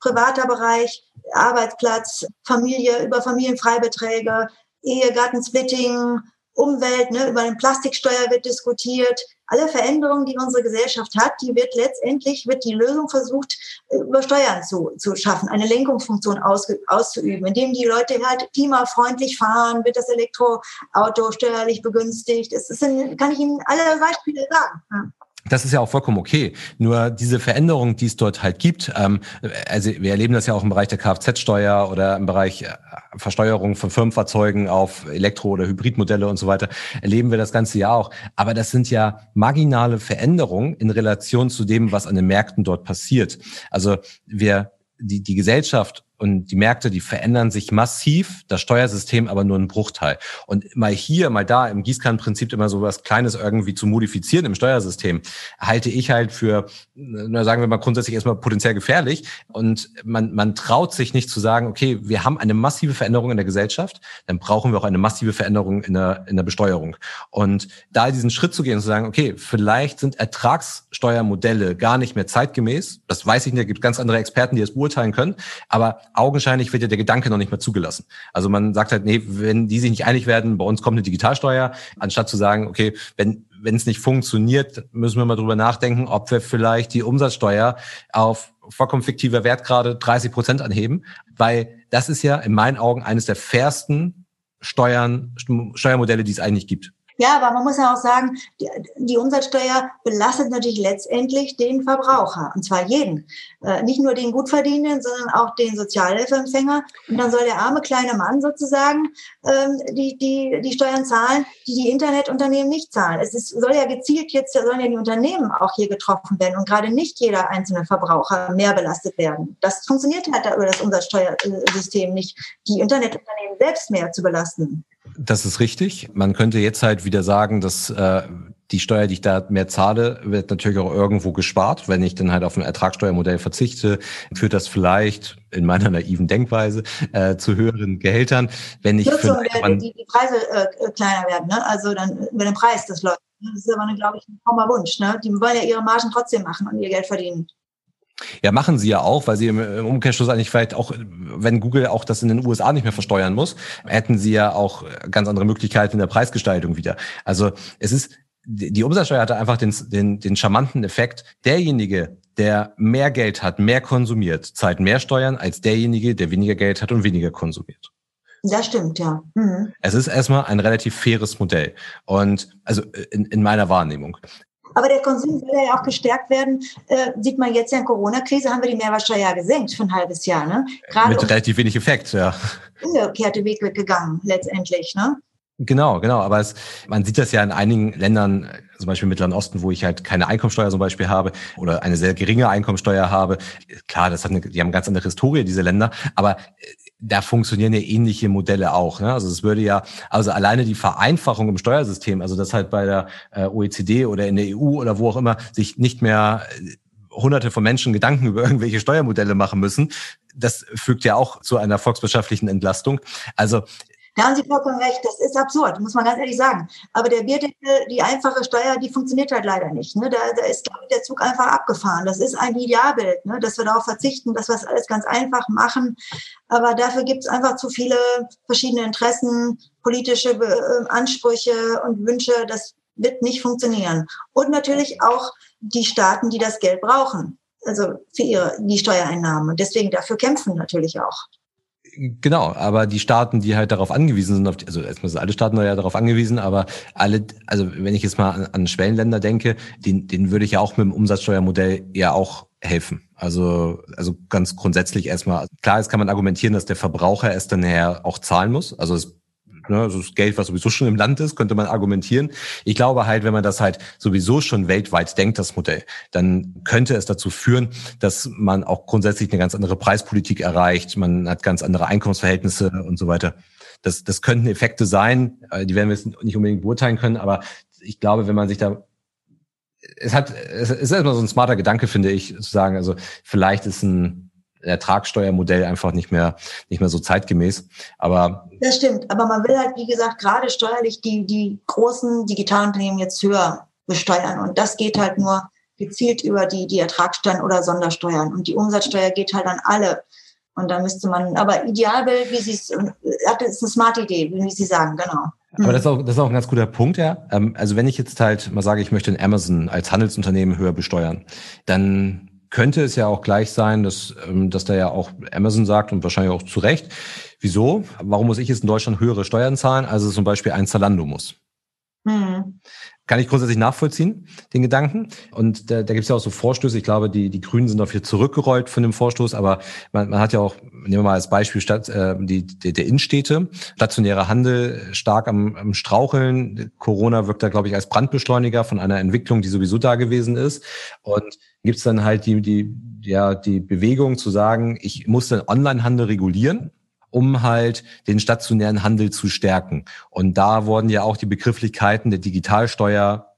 Speaker 3: privater Bereich, Arbeitsplatz, Familie, über Familienfreibeträge, Ehe, Gattensplitting, Umwelt, ne, über eine Plastiksteuer wird diskutiert. Alle Veränderungen, die unsere Gesellschaft hat, die wird letztendlich, wird die Lösung versucht, äh, über Steuern zu, zu schaffen, eine Lenkungsfunktion aus, auszuüben, indem die Leute halt klimafreundlich fahren, wird das Elektroauto steuerlich begünstigt. Das ist, kann ich Ihnen alle Beispiele sagen.
Speaker 2: Das ist ja auch vollkommen okay. Nur diese Veränderung, die es dort halt gibt, ähm, also wir erleben das ja auch im Bereich der Kfz-Steuer oder im Bereich äh, Versteuerung von Firmenfahrzeugen auf Elektro- oder Hybridmodelle und so weiter, erleben wir das ganze ja auch. Aber das sind ja marginale Veränderungen in Relation zu dem, was an den Märkten dort passiert. Also wir die, die Gesellschaft und die Märkte, die verändern sich massiv, das Steuersystem aber nur ein Bruchteil. Und mal hier, mal da, im Gießkannenprinzip immer so was Kleines irgendwie zu modifizieren im Steuersystem, halte ich halt für, na, sagen wir mal grundsätzlich erstmal potenziell gefährlich. Und man, man traut sich nicht zu sagen, okay, wir haben eine massive Veränderung in der Gesellschaft, dann brauchen wir auch eine massive Veränderung in der, in der Besteuerung. Und da diesen Schritt zu gehen und zu sagen, okay, vielleicht sind Ertragssteuermodelle gar nicht mehr zeitgemäß, das weiß ich nicht, da gibt ganz andere Experten, die das beurteilen können, aber augenscheinlich wird ja der Gedanke noch nicht mehr zugelassen. Also man sagt halt, nee, wenn die sich nicht einig werden, bei uns kommt eine Digitalsteuer, anstatt zu sagen, okay, wenn wenn es nicht funktioniert, müssen wir mal drüber nachdenken, ob wir vielleicht die Umsatzsteuer auf vollkommen fiktiver Wert gerade 30 Prozent anheben, weil das ist ja in meinen Augen eines der fairsten Steuern, Steuermodelle, die es eigentlich gibt.
Speaker 3: Ja, aber man muss ja auch sagen, die, die Umsatzsteuer belastet natürlich letztendlich den Verbraucher, und zwar jeden. Äh, nicht nur den Gutverdienenden, sondern auch den Sozialhilfeempfänger. Und dann soll der arme kleine Mann sozusagen ähm, die, die, die Steuern zahlen, die die Internetunternehmen nicht zahlen. Es ist, soll ja gezielt jetzt, sollen ja die Unternehmen auch hier getroffen werden und gerade nicht jeder einzelne Verbraucher mehr belastet werden. Das funktioniert halt über das Umsatzsteuersystem nicht, die Internetunternehmen selbst mehr zu belasten.
Speaker 2: Das ist richtig. Man könnte jetzt halt wieder sagen, dass äh, die Steuer, die ich da mehr zahle, wird natürlich auch irgendwo gespart. Wenn ich dann halt auf ein Ertragssteuermodell verzichte, führt das vielleicht in meiner naiven Denkweise äh, zu höheren Gehältern. Wenn ich
Speaker 3: für wenn die, die Preise äh, kleiner werden, ne? also dann wenn der Preis das läuft. Das ist aber, glaube ich, ein frommer Wunsch. Ne? Die wollen ja ihre Margen trotzdem machen und ihr Geld verdienen.
Speaker 2: Ja, machen sie ja auch, weil sie im Umkehrschluss eigentlich vielleicht auch, wenn Google auch das in den USA nicht mehr versteuern muss, hätten sie ja auch ganz andere Möglichkeiten in der Preisgestaltung wieder. Also es ist, die Umsatzsteuer hatte einfach den, den, den charmanten Effekt, derjenige, der mehr Geld hat, mehr konsumiert, zahlt mehr Steuern als derjenige, der weniger Geld hat und weniger konsumiert.
Speaker 3: Das stimmt, ja. Mhm.
Speaker 2: Es ist erstmal ein relativ faires Modell. Und also in, in meiner Wahrnehmung.
Speaker 3: Aber der Konsum soll ja auch gestärkt werden. Äh, sieht man jetzt ja in Corona-Krise, haben wir die Mehrwertsteuer gesenkt für ein halbes Jahr. Ne?
Speaker 2: Gerade Mit relativ wenig Effekt, ja.
Speaker 3: Umgekehrte Weg gegangen, letztendlich. Ne?
Speaker 2: Genau, genau. Aber es, man sieht das ja in einigen Ländern, zum Beispiel im Mittleren Osten, wo ich halt keine Einkommensteuer zum Beispiel habe oder eine sehr geringe Einkommensteuer habe. Klar, das hat eine, die haben eine ganz andere Historie, diese Länder. Aber da funktionieren ja ähnliche Modelle auch. Ne? Also es würde ja, also alleine die Vereinfachung im Steuersystem, also das halt bei der äh, OECD oder in der EU oder wo auch immer sich nicht mehr äh, hunderte von Menschen Gedanken über irgendwelche Steuermodelle machen müssen, das fügt ja auch zu einer volkswirtschaftlichen Entlastung. Also
Speaker 3: da haben Sie vollkommen recht. Das ist absurd, muss man ganz ehrlich sagen. Aber der Bierdeckel, die einfache Steuer, die funktioniert halt leider nicht. Ne? Da, da ist der Zug einfach abgefahren. Das ist ein Idealbild, ne? dass wir darauf verzichten, dass wir es alles ganz einfach machen. Aber dafür gibt es einfach zu viele verschiedene Interessen, politische äh, Ansprüche und Wünsche. Das wird nicht funktionieren. Und natürlich auch die Staaten, die das Geld brauchen. Also für ihre, die Steuereinnahmen. Und deswegen dafür kämpfen natürlich auch.
Speaker 2: Genau, aber die Staaten, die halt darauf angewiesen sind, auf die, also erstmal sind alle Staaten ja darauf angewiesen, aber alle, also wenn ich jetzt mal an, an Schwellenländer denke, den, denen würde ich ja auch mit dem Umsatzsteuermodell ja auch helfen. Also, also ganz grundsätzlich erstmal, klar, jetzt kann man argumentieren, dass der Verbraucher es dann nachher auch zahlen muss. Also es ne, also das Geld, was sowieso schon im Land ist, könnte man argumentieren. Ich glaube halt, wenn man das halt sowieso schon weltweit denkt, das Modell, dann könnte es dazu führen, dass man auch grundsätzlich eine ganz andere Preispolitik erreicht. Man hat ganz andere Einkommensverhältnisse und so weiter. Das, das könnten Effekte sein, äh, die werden wir jetzt nicht unbedingt beurteilen können, aber ich glaube, wenn man sich da es hat, es ist erstmal so ein smarter Gedanke, finde ich, zu sagen, also vielleicht ist ein Ertragssteuermodell einfach nicht mehr, nicht mehr so zeitgemäß. Aber
Speaker 3: das stimmt. Aber man will halt, wie gesagt, gerade steuerlich die, die großen Digitalunternehmen jetzt höher besteuern. Und das geht halt nur gezielt über die, die Ertragssteuern oder Sondersteuern. Und die Umsatzsteuer geht halt an alle. Und da müsste man, aber Idealbild, wie Sie es, das ist eine smarte Idee, wie Sie sagen, genau.
Speaker 2: Aber das ist, auch, das ist auch ein ganz guter Punkt, ja. Ähm, also wenn ich jetzt halt mal sage, ich möchte in Amazon als Handelsunternehmen höher besteuern, dann könnte es ja auch gleich sein, dass, ähm, dass da ja auch Amazon sagt und wahrscheinlich auch zu Recht, wieso? Warum muss ich jetzt in Deutschland höhere Steuern zahlen, als es zum Beispiel ein Zalando muss? Mhm. Kann ich grundsätzlich nachvollziehen, den Gedanken. Und da, da gibt es ja auch so Vorstöße. Ich glaube, die, die Grünen sind dafür zurückgerollt von dem Vorstoß, aber man, man hat ja auch, nehmen wir mal als Beispiel Stadt, äh, die, die, der Innenstädte, stationärer Handel stark am, am Straucheln. Corona wirkt da, glaube ich, als Brandbeschleuniger von einer Entwicklung, die sowieso da gewesen ist. Und gibt es dann halt die, die, ja, die Bewegung zu sagen, ich muss den Onlinehandel regulieren um halt den stationären Handel zu stärken. Und da wurden ja auch die Begrifflichkeiten der Digitalsteuer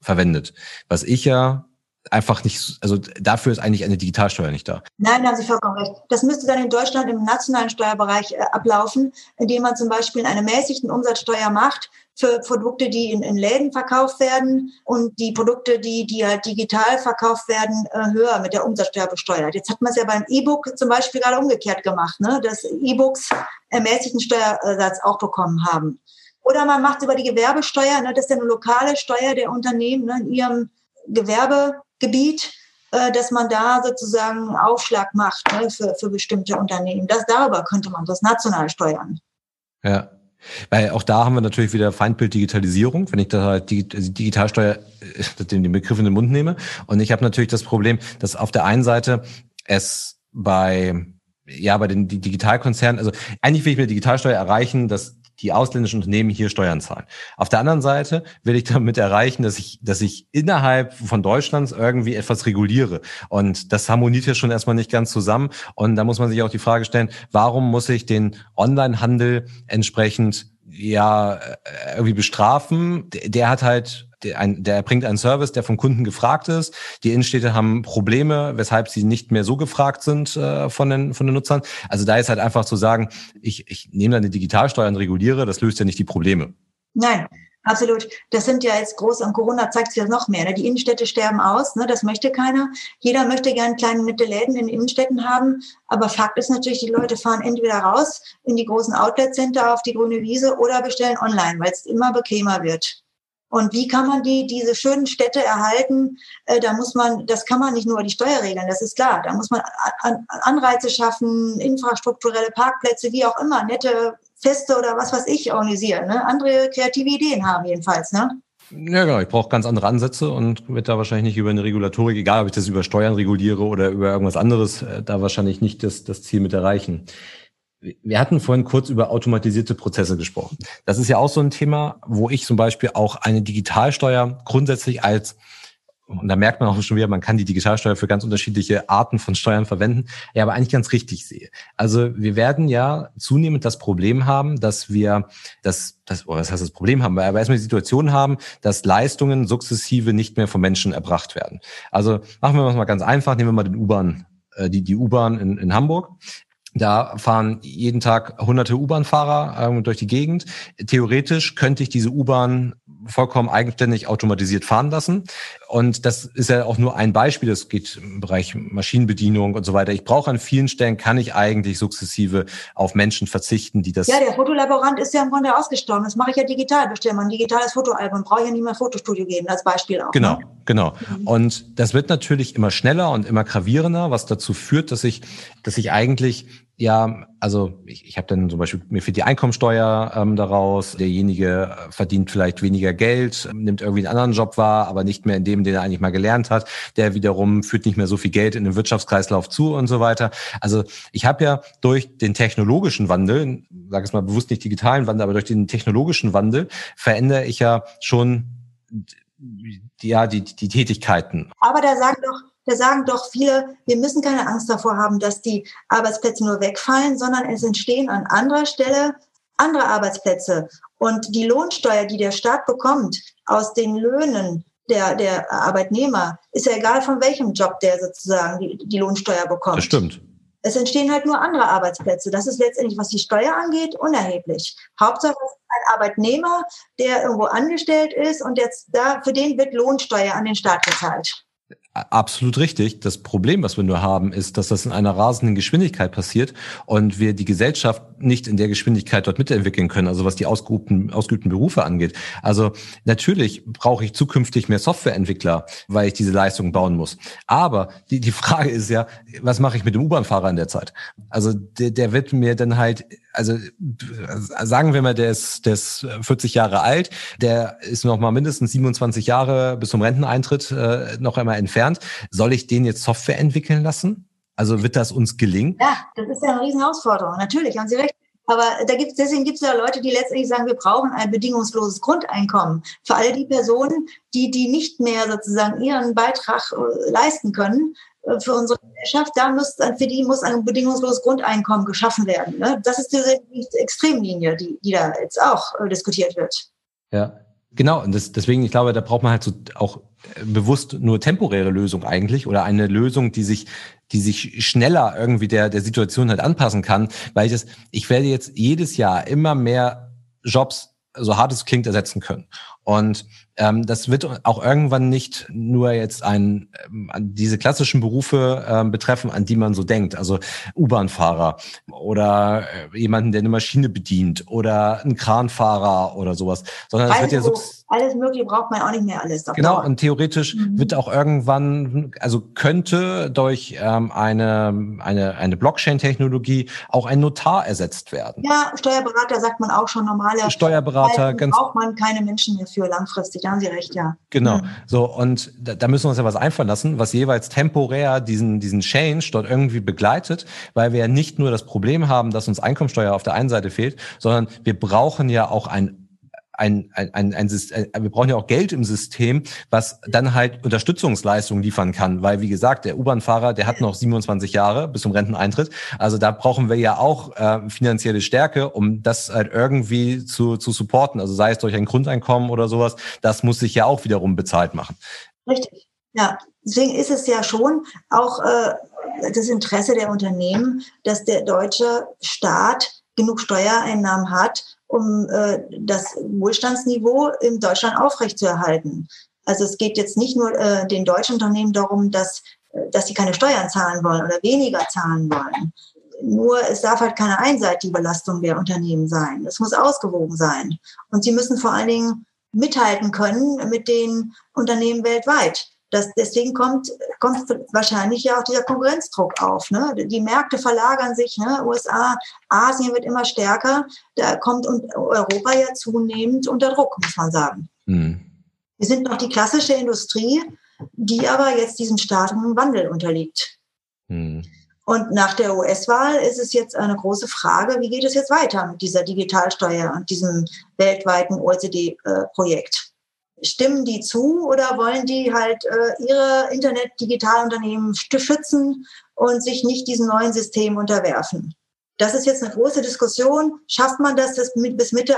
Speaker 2: verwendet. Was ich ja einfach nicht, also dafür ist eigentlich eine Digitalsteuer nicht da.
Speaker 3: Nein, da haben Sie vollkommen recht. Das müsste dann in Deutschland im nationalen Steuerbereich äh, ablaufen, indem man zum Beispiel eine mäßigten Umsatzsteuer macht für Produkte, die in, in Läden verkauft werden und die Produkte, die, die halt digital verkauft werden, äh, höher mit der Umsatzsteuer besteuert. Jetzt hat man es ja beim E-Book zum Beispiel gerade umgekehrt gemacht, ne? dass E-Books ermäßigten Steuersatz auch bekommen haben. Oder man macht über die Gewerbesteuer, ne? das ist ja eine lokale Steuer der Unternehmen ne? in ihrem Gewerbegebiet, äh, dass man da sozusagen Aufschlag macht ne? für, für bestimmte Unternehmen. Das, darüber könnte man das national steuern.
Speaker 2: Ja, weil auch da haben wir natürlich wieder Feindbild Digitalisierung, wenn ich da halt also Digitalsteuer äh, den Begriff in den Mund nehme. Und ich habe natürlich das Problem, dass auf der einen Seite es bei ja, bei den Digitalkonzernen, also eigentlich will ich mit Digitalsteuer erreichen, dass die ausländischen Unternehmen hier Steuern zahlen. Auf der anderen Seite will ich damit erreichen, dass ich, dass ich innerhalb von Deutschlands irgendwie etwas reguliere. Und das harmoniert ja schon erstmal nicht ganz zusammen. Und da muss man sich auch die Frage stellen, warum muss ich den Onlinehandel entsprechend ja äh, irgendwie bestrafen? Der hat halt der, ein, der bringt einen Service, der vom Kunden gefragt ist. Die Innenstädte haben Probleme, weshalb sie nicht mehr so gefragt sind äh, von, den, von den Nutzern. Also da ist halt einfach zu sagen, ich, ich nehme dann die Digitalsteuer und reguliere, das löst ja nicht die Probleme.
Speaker 3: Nein, Absolut. Das sind ja jetzt groß, und Corona zeigt es ja noch mehr. Ne? Die Innenstädte sterben aus, ne? das möchte keiner. Jeder möchte gerne kleine nette Läden in Innenstädten haben. Aber Fakt ist natürlich, die Leute fahren entweder raus in die großen Outlet-Center auf die grüne Wiese oder bestellen online, weil es immer bequemer wird. Und wie kann man die, diese schönen Städte erhalten? Äh, da muss man, das kann man nicht nur die Steuer regeln, das ist klar. Da muss man Anreize schaffen, infrastrukturelle Parkplätze, wie auch immer, nette Feste oder was weiß ich organisieren. Ne? Andere kreative Ideen haben jedenfalls. Ne?
Speaker 2: Ja, genau. Ich brauche ganz andere Ansätze und wird da wahrscheinlich nicht über eine Regulatorik, egal ob ich das über Steuern reguliere oder über irgendwas anderes, äh, da wahrscheinlich nicht das, das Ziel mit erreichen. Wir hatten vorhin kurz über automatisierte Prozesse gesprochen. Das ist ja auch so ein Thema, wo ich zum Beispiel auch eine Digitalsteuer grundsätzlich als und da merkt man auch schon wieder, man kann die Digitalsteuer für ganz unterschiedliche Arten von Steuern verwenden, ja, aber eigentlich ganz richtig sehe. Also wir werden ja zunehmend das Problem haben, dass wir das, das oder was heißt das Problem haben, aber erstmal die Situation haben, dass Leistungen sukzessive nicht mehr vom Menschen erbracht werden. Also machen wir es mal ganz einfach, nehmen wir mal den U-Bahn, äh, die, die U-Bahn in, in Hamburg. Da fahren jeden Tag hunderte U-Bahn-Fahrer ähm, durch die Gegend. Theoretisch könnte ich diese U-Bahn vollkommen eigenständig automatisiert fahren lassen. Und das ist ja auch nur ein Beispiel. Das geht im Bereich Maschinenbedienung und so weiter. Ich brauche an vielen Stellen, kann ich eigentlich sukzessive auf Menschen verzichten, die das...
Speaker 3: Ja, der Fotolaborant ist ja im Grunde ausgestorben. Das mache ich ja digital. Bestelle mal ein digitales Fotoalbum. Brauche ich ja nicht mehr Fotostudio gehen, als Beispiel auch.
Speaker 2: Genau, ne? genau. Mhm. Und das wird natürlich immer schneller und immer gravierender, was dazu führt, dass ich, dass ich eigentlich ja, also ich, ich habe dann zum Beispiel mir für die Einkommensteuer ähm, daraus. Derjenige äh, verdient vielleicht weniger Geld, nimmt irgendwie einen anderen Job wahr, aber nicht mehr in dem, den er eigentlich mal gelernt hat. Der wiederum führt nicht mehr so viel Geld in den Wirtschaftskreislauf zu und so weiter. Also ich habe ja durch den technologischen Wandel, sage es mal bewusst nicht digitalen Wandel, aber durch den technologischen Wandel verändere ich ja schon die, ja die, die Tätigkeiten.
Speaker 3: Aber da sagen doch da sagen doch viele, wir müssen keine Angst davor haben, dass die Arbeitsplätze nur wegfallen, sondern es entstehen an anderer Stelle andere Arbeitsplätze. Und die Lohnsteuer, die der Staat bekommt aus den Löhnen der, der Arbeitnehmer, ist ja egal von welchem Job der sozusagen die, die Lohnsteuer bekommt.
Speaker 2: Das stimmt.
Speaker 3: Es entstehen halt nur andere Arbeitsplätze. Das ist letztendlich, was die Steuer angeht, unerheblich. Hauptsache ein Arbeitnehmer, der irgendwo angestellt ist und jetzt da, für den wird Lohnsteuer an den Staat gezahlt.
Speaker 2: Absolut richtig. Das Problem, was wir nur haben, ist, dass das in einer rasenden Geschwindigkeit passiert und wir die Gesellschaft nicht in der Geschwindigkeit dort mitentwickeln können, also was die ausgeübten, ausgeübten Berufe angeht. Also natürlich brauche ich zukünftig mehr Softwareentwickler, weil ich diese Leistung bauen muss. Aber die, die Frage ist ja, was mache ich mit dem U-Bahn-Fahrer in der Zeit? Also der, der wird mir dann halt also sagen wir mal, der ist, der ist 40 Jahre alt, der ist noch mal mindestens 27 Jahre bis zum Renteneintritt äh, noch einmal entfernt. Soll ich den jetzt Software entwickeln lassen? Also wird das uns gelingen?
Speaker 3: Ja, das ist ja eine Riesenherausforderung. Natürlich, haben Sie recht. Aber da gibt's, deswegen gibt es ja Leute, die letztendlich sagen, wir brauchen ein bedingungsloses Grundeinkommen für all die Personen, die, die nicht mehr sozusagen ihren Beitrag äh, leisten können, äh, für unsere Gesellschaft, da muss, für die muss ein bedingungsloses Grundeinkommen geschaffen werden. Ne? Das ist diese Extremlinie, die, die da jetzt auch äh, diskutiert wird.
Speaker 2: Ja, genau. Und das, deswegen, ich glaube, da braucht man halt so auch äh, bewusst nur temporäre Lösung eigentlich oder eine Lösung, die sich, die sich schneller irgendwie der, der Situation halt anpassen kann, weil ich das, ich werde jetzt jedes Jahr immer mehr Jobs so hart es klingt, ersetzen können. Und das wird auch irgendwann nicht nur jetzt ein, ähm, diese klassischen Berufe ähm, betreffen, an die man so denkt. Also U-Bahn-Fahrer oder äh, jemanden, der eine Maschine bedient oder ein Kranfahrer oder sowas. Sondern es wird ja so
Speaker 3: alles Mögliche braucht man auch nicht mehr alles.
Speaker 2: Genau, und theoretisch mhm. wird auch irgendwann, also könnte durch ähm, eine, eine, eine Blockchain-Technologie auch ein Notar ersetzt werden.
Speaker 3: Ja, Steuerberater sagt man auch schon normale.
Speaker 2: Steuerberater,
Speaker 3: ganz. braucht man keine Menschen mehr für langfristig, da haben Sie recht, ja.
Speaker 2: Genau, mhm. so und da, da müssen wir uns ja was einfallen lassen, was jeweils temporär diesen, diesen Change dort irgendwie begleitet, weil wir ja nicht nur das Problem haben, dass uns Einkommensteuer auf der einen Seite fehlt, sondern wir brauchen ja auch ein ein, ein, ein, ein System, äh, wir brauchen ja auch Geld im System, was dann halt Unterstützungsleistungen liefern kann, weil wie gesagt, der U-Bahn-Fahrer, der hat noch 27 Jahre bis zum Renteneintritt. Also da brauchen wir ja auch äh, finanzielle Stärke, um das halt irgendwie zu, zu supporten. Also sei es durch ein Grundeinkommen oder sowas, das muss sich ja auch wiederum bezahlt machen.
Speaker 3: Richtig. Ja, deswegen ist es ja schon auch äh, das Interesse der Unternehmen, dass der deutsche Staat genug Steuereinnahmen hat, um äh, das Wohlstandsniveau in Deutschland aufrechtzuerhalten. Also es geht jetzt nicht nur äh, den deutschen Unternehmen darum, dass, äh, dass sie keine Steuern zahlen wollen oder weniger zahlen wollen. Nur es darf halt keine einseitige Belastung der Unternehmen sein. Es muss ausgewogen sein. Und sie müssen vor allen Dingen mithalten können mit den Unternehmen weltweit. Das, deswegen kommt, kommt wahrscheinlich ja auch dieser Konkurrenzdruck auf. Ne? Die Märkte verlagern sich, ne? USA, Asien wird immer stärker. Da kommt Europa ja zunehmend unter Druck, muss man sagen. Mhm. Wir sind noch die klassische Industrie, die aber jetzt diesem starken Wandel unterliegt. Mhm. Und nach der US-Wahl ist es jetzt eine große Frage, wie geht es jetzt weiter mit dieser Digitalsteuer und diesem weltweiten OECD-Projekt? Stimmen die zu oder wollen die halt äh, ihre Internet-Digitalunternehmen schützen und sich nicht diesem neuen System unterwerfen? Das ist jetzt eine große Diskussion. Schafft man das, das bis Mitte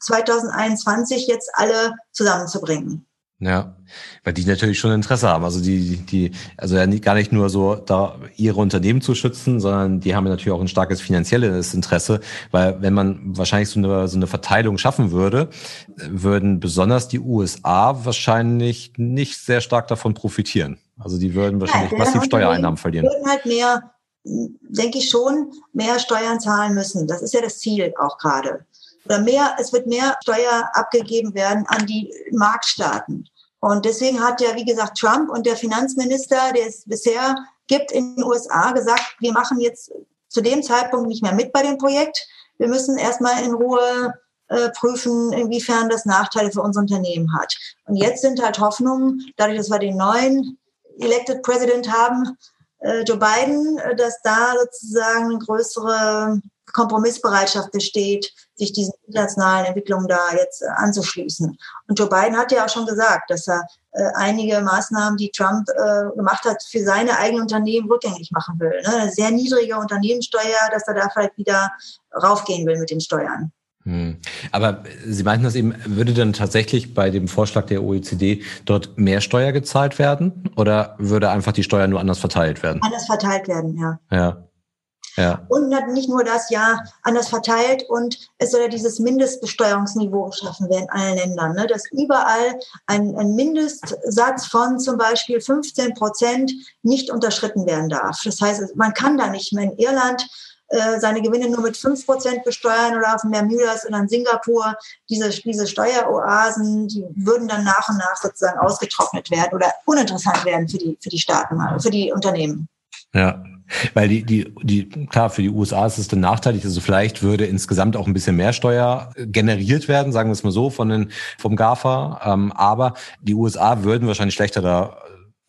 Speaker 3: 2021 jetzt alle zusammenzubringen?
Speaker 2: Ja, weil die natürlich schon Interesse haben. Also die, die, also ja gar nicht nur so da ihre Unternehmen zu schützen, sondern die haben natürlich auch ein starkes finanzielles Interesse, weil wenn man wahrscheinlich so eine, so eine Verteilung schaffen würde, würden besonders die USA wahrscheinlich nicht sehr stark davon profitieren. Also die würden wahrscheinlich ja, massiv Steuereinnahmen verlieren.
Speaker 3: Würden halt mehr, denke ich schon, mehr Steuern zahlen müssen. Das ist ja das Ziel auch gerade oder mehr, es wird mehr Steuer abgegeben werden an die Marktstaaten. Und deswegen hat ja, wie gesagt, Trump und der Finanzminister, der es bisher gibt in den USA, gesagt, wir machen jetzt zu dem Zeitpunkt nicht mehr mit bei dem Projekt. Wir müssen erstmal in Ruhe äh, prüfen, inwiefern das Nachteile für unser Unternehmen hat. Und jetzt sind halt Hoffnungen, dadurch, dass wir den neuen Elected President haben, äh, Joe Biden, äh, dass da sozusagen eine größere Kompromissbereitschaft besteht, sich diesen internationalen Entwicklungen da jetzt äh, anzuschließen. Und Joe Biden hat ja auch schon gesagt, dass er äh, einige Maßnahmen, die Trump äh, gemacht hat, für seine eigenen Unternehmen rückgängig machen will. Ne? Eine sehr niedrige Unternehmenssteuer, dass er da vielleicht wieder raufgehen will mit den Steuern.
Speaker 2: Hm. Aber Sie meinten das eben, würde dann tatsächlich bei dem Vorschlag der OECD dort mehr Steuer gezahlt werden oder würde einfach die Steuer nur anders verteilt werden?
Speaker 3: Anders verteilt werden, ja.
Speaker 2: Ja. Ja.
Speaker 3: Und nicht nur das ja anders verteilt und es soll ja dieses Mindestbesteuerungsniveau geschaffen werden in allen Ländern, ne? dass überall ein, ein Mindestsatz von zum Beispiel 15 Prozent nicht unterschritten werden darf. Das heißt, man kann da nicht mehr in Irland äh, seine Gewinne nur mit 5 Prozent besteuern oder auf Bermudas oder in Singapur. Diese, diese Steueroasen, die würden dann nach und nach sozusagen ausgetrocknet werden oder uninteressant werden für die, für die Staaten, für die Unternehmen.
Speaker 2: Ja, weil die, die, die, klar, für die USA ist es dann nachteilig. Also vielleicht würde insgesamt auch ein bisschen mehr Steuer generiert werden, sagen wir es mal so, von den, vom GAFA. Ähm, aber die USA würden wahrscheinlich schlechter da,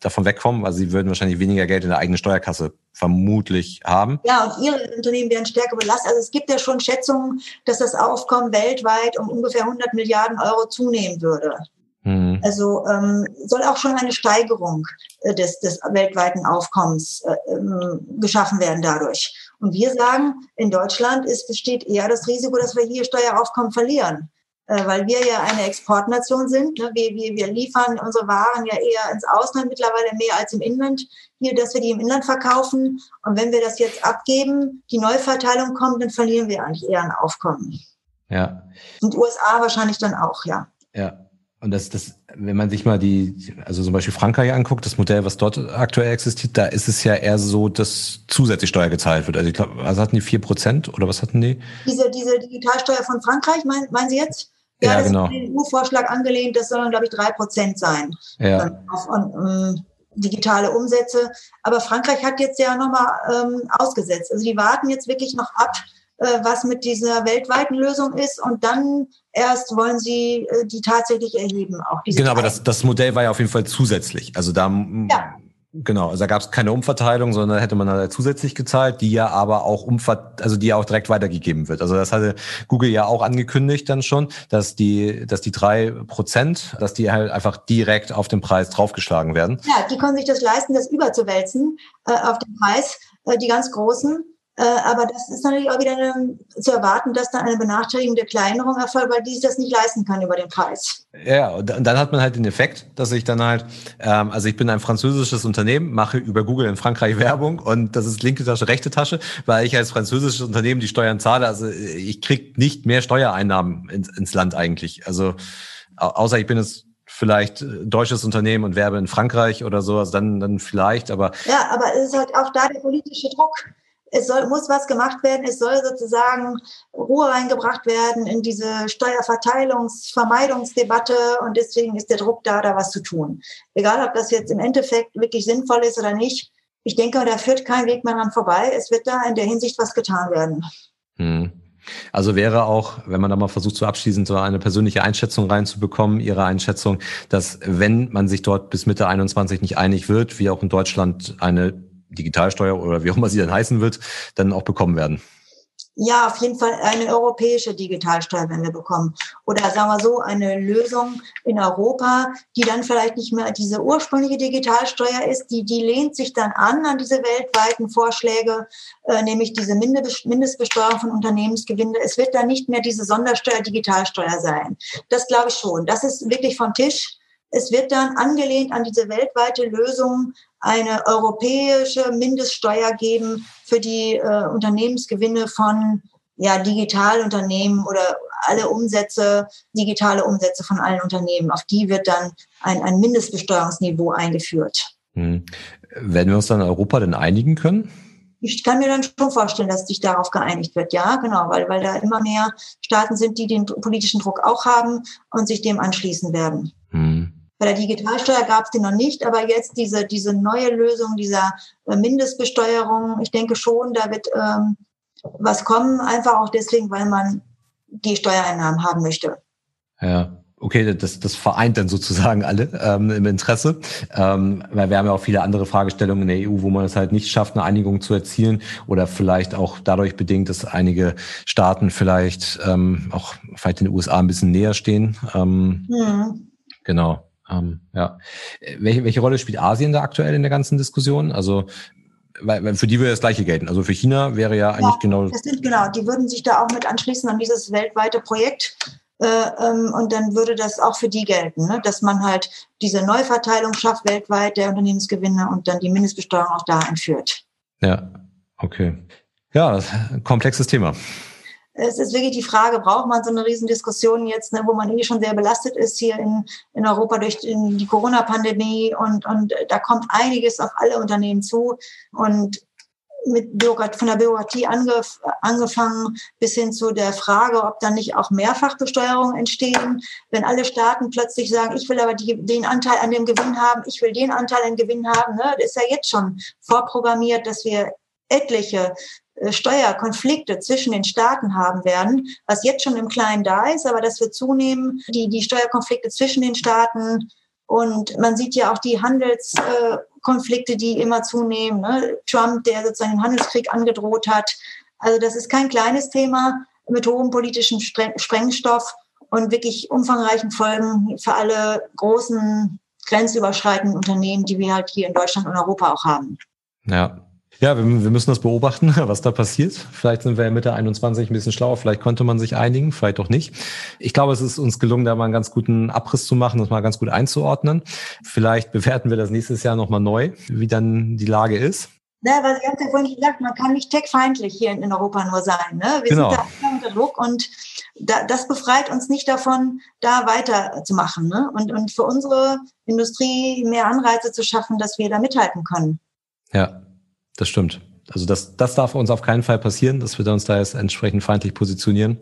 Speaker 2: davon wegkommen. Also sie würden wahrscheinlich weniger Geld in der eigenen Steuerkasse vermutlich haben.
Speaker 3: Ja, und ihre Unternehmen werden stärker belastet. Also es gibt ja schon Schätzungen, dass das Aufkommen weltweit um ungefähr 100 Milliarden Euro zunehmen würde. Mhm. Also ähm, soll auch schon eine Steigerung äh, des, des weltweiten Aufkommens äh, ähm, geschaffen werden dadurch. Und wir sagen, in Deutschland ist, besteht eher das Risiko, dass wir hier Steueraufkommen verlieren. Äh, weil wir ja eine Exportnation sind. Ne? Wir, wir, wir liefern unsere Waren ja eher ins Ausland mittlerweile mehr als im Inland. Hier, dass wir die im Inland verkaufen. Und wenn wir das jetzt abgeben, die Neuverteilung kommt, dann verlieren wir eigentlich eher ein Aufkommen.
Speaker 2: Ja.
Speaker 3: Und USA wahrscheinlich dann auch, ja.
Speaker 2: Ja. Und das, das, wenn man sich mal die, also zum Beispiel Frankreich anguckt, das Modell, was dort aktuell existiert, da ist es ja eher so, dass zusätzlich Steuer gezahlt wird. Also ich glaube, was hatten die vier Prozent oder was hatten die?
Speaker 3: Diese, diese Digitalsteuer von Frankreich, meinen, meinen Sie jetzt? Ja, ja das genau. ist den EU-Vorschlag angelehnt, das sollen, glaube ich, drei Prozent sein.
Speaker 2: Ja.
Speaker 3: Auf, on, um, ähm, digitale Umsätze. Aber Frankreich hat jetzt ja nochmal ähm, ausgesetzt. Also die warten jetzt wirklich noch ab, was mit dieser weltweiten Lösung ist und dann erst wollen sie äh, die tatsächlich erheben. Auch
Speaker 2: diese genau, aber das, das Modell war ja auf jeden Fall zusätzlich. Also da ja. Genau, also da gab es keine Umverteilung, sondern hätte man da zusätzlich gezahlt, die ja aber auch umver also die ja auch direkt weitergegeben wird. Also das hatte Google ja auch angekündigt dann schon, dass die, dass die drei Prozent, dass die halt einfach direkt auf den Preis draufgeschlagen werden.
Speaker 3: Ja, die können sich das leisten, das überzuwälzen äh, auf den Preis, äh, die ganz Großen. Äh, aber das ist natürlich auch wieder eine, zu erwarten, dass da eine Benachteiligung der Kleinerung erfolgt, weil die sich das nicht leisten kann über den Preis.
Speaker 2: Ja, und dann hat man halt den Effekt, dass ich dann halt, ähm, also ich bin ein französisches Unternehmen, mache über Google in Frankreich Werbung und das ist linke Tasche, rechte Tasche, weil ich als französisches Unternehmen die Steuern zahle. Also ich krieg nicht mehr Steuereinnahmen ins, ins Land eigentlich. Also außer ich bin es vielleicht äh, deutsches Unternehmen und werbe in Frankreich oder so, also dann, dann vielleicht, aber.
Speaker 3: Ja, aber es ist halt auch da der politische Druck. Es soll, muss was gemacht werden. Es soll sozusagen Ruhe reingebracht werden in diese Steuerverteilungsvermeidungsdebatte und deswegen ist der Druck da, da was zu tun. Egal, ob das jetzt im Endeffekt wirklich sinnvoll ist oder nicht. Ich denke, da führt kein Weg mehr dran vorbei. Es wird da in der Hinsicht was getan werden.
Speaker 2: Hm. Also wäre auch, wenn man da mal versucht, so abschließend so eine persönliche Einschätzung reinzubekommen, Ihre Einschätzung, dass wenn man sich dort bis Mitte 21 nicht einig wird, wie auch in Deutschland eine Digitalsteuer oder wie auch immer sie dann heißen wird, dann auch bekommen werden.
Speaker 3: Ja, auf jeden Fall eine europäische Digitalsteuer werden wir bekommen. Oder sagen wir so, eine Lösung in Europa, die dann vielleicht nicht mehr diese ursprüngliche Digitalsteuer ist, die, die lehnt sich dann an an diese weltweiten Vorschläge, äh, nämlich diese Mindestbesteuerung von Unternehmensgewinnen. Es wird dann nicht mehr diese Sondersteuer Digitalsteuer sein. Das glaube ich schon. Das ist wirklich vom Tisch. Es wird dann angelehnt an diese weltweite Lösung eine europäische Mindeststeuer geben für die äh, Unternehmensgewinne von ja, Digitalunternehmen oder alle Umsätze, digitale Umsätze von allen Unternehmen. Auf die wird dann ein, ein Mindestbesteuerungsniveau eingeführt. Hm.
Speaker 2: Werden wir uns dann in Europa denn einigen können?
Speaker 3: Ich kann mir dann schon vorstellen, dass sich darauf geeinigt wird. Ja, genau, weil, weil da immer mehr Staaten sind, die den politischen Druck auch haben und sich dem anschließen werden. Bei der Digitalsteuer gab es die noch nicht, aber jetzt diese, diese neue Lösung dieser äh, Mindestbesteuerung, ich denke schon, da wird ähm, was kommen, einfach auch deswegen, weil man die Steuereinnahmen haben möchte.
Speaker 2: Ja. Okay, das, das vereint dann sozusagen alle ähm, im Interesse, ähm, weil wir haben ja auch viele andere Fragestellungen in der EU, wo man es halt nicht schafft, eine Einigung zu erzielen oder vielleicht auch dadurch bedingt, dass einige Staaten vielleicht ähm, auch vielleicht den USA ein bisschen näher stehen. Ähm, hm. Genau. Ähm, ja. Welche, welche Rolle spielt Asien da aktuell in der ganzen Diskussion? Also weil, für die würde das Gleiche gelten. Also für China wäre ja eigentlich ja, genau.
Speaker 3: Das sind genau, die würden sich da auch mit anschließen an dieses weltweite Projekt. Äh, ähm, und dann würde das auch für die gelten, ne? dass man halt diese Neuverteilung schafft weltweit der Unternehmensgewinne und dann die Mindestbesteuerung auch da einführt.
Speaker 2: Ja, okay. Ja, komplexes Thema
Speaker 3: es ist wirklich die Frage, braucht man so eine Riesendiskussion jetzt, ne, wo man eh schon sehr belastet ist hier in, in Europa durch die Corona-Pandemie und, und da kommt einiges auf alle Unternehmen zu und mit Bürokrat, von der Bürokratie angef angefangen bis hin zu der Frage, ob dann nicht auch Mehrfachbesteuerungen entstehen, wenn alle Staaten plötzlich sagen, ich will aber die, den Anteil an dem Gewinn haben, ich will den Anteil an Gewinn haben. Ne? Das ist ja jetzt schon vorprogrammiert, dass wir etliche äh, Steuerkonflikte zwischen den Staaten haben werden, was jetzt schon im Kleinen da ist, aber das wird zunehmen, die, die Steuerkonflikte zwischen den Staaten. Und man sieht ja auch die Handelskonflikte, die immer zunehmen. Ne? Trump, der sozusagen einen Handelskrieg angedroht hat. Also das ist kein kleines Thema mit hohem politischen Sprengstoff und wirklich umfangreichen Folgen für alle großen grenzüberschreitenden Unternehmen, die wir halt hier in Deutschland und Europa auch haben.
Speaker 2: Ja, ja, wir, wir, müssen das beobachten, was da passiert. Vielleicht sind wir ja Mitte 21 ein bisschen schlauer, vielleicht konnte man sich einigen, vielleicht auch nicht. Ich glaube, es ist uns gelungen, da mal einen ganz guten Abriss zu machen, das mal ganz gut einzuordnen. Vielleicht bewerten wir das nächstes Jahr nochmal neu, wie dann die Lage ist.
Speaker 3: Ja, weil Sie haben ja vorhin gesagt, man kann nicht techfeindlich hier in Europa nur sein. Ne? Wir genau. sind da unter Druck und da, das befreit uns nicht davon, da weiterzumachen. Ne? Und, und für unsere Industrie mehr Anreize zu schaffen, dass wir da mithalten können.
Speaker 2: Ja, das stimmt. Also das, das darf uns auf keinen Fall passieren, dass wir uns da jetzt entsprechend feindlich positionieren.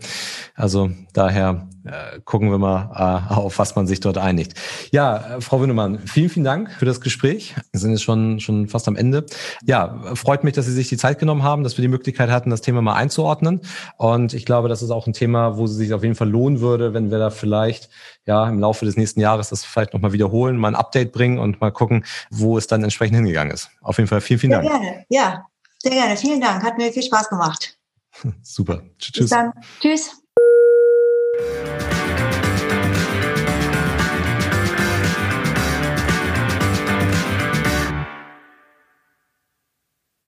Speaker 2: Also daher äh, gucken wir mal, äh, auf was man sich dort einigt. Ja, äh, Frau Wünnemann, vielen, vielen Dank für das Gespräch. Wir sind jetzt schon, schon fast am Ende. Ja, freut mich, dass Sie sich die Zeit genommen haben, dass wir die Möglichkeit hatten, das Thema mal einzuordnen. Und ich glaube, das ist auch ein Thema, wo es sich auf jeden Fall lohnen würde, wenn wir da vielleicht ja im Laufe des nächsten Jahres das vielleicht nochmal wiederholen, mal ein Update bringen und mal gucken, wo es dann entsprechend hingegangen ist. Auf jeden Fall vielen, vielen Dank.
Speaker 3: Sehr gerne, ja. Sehr gerne. Vielen Dank. Hat mir viel Spaß gemacht.
Speaker 2: Super.
Speaker 3: Tschüss. Bis dann. Tschüss.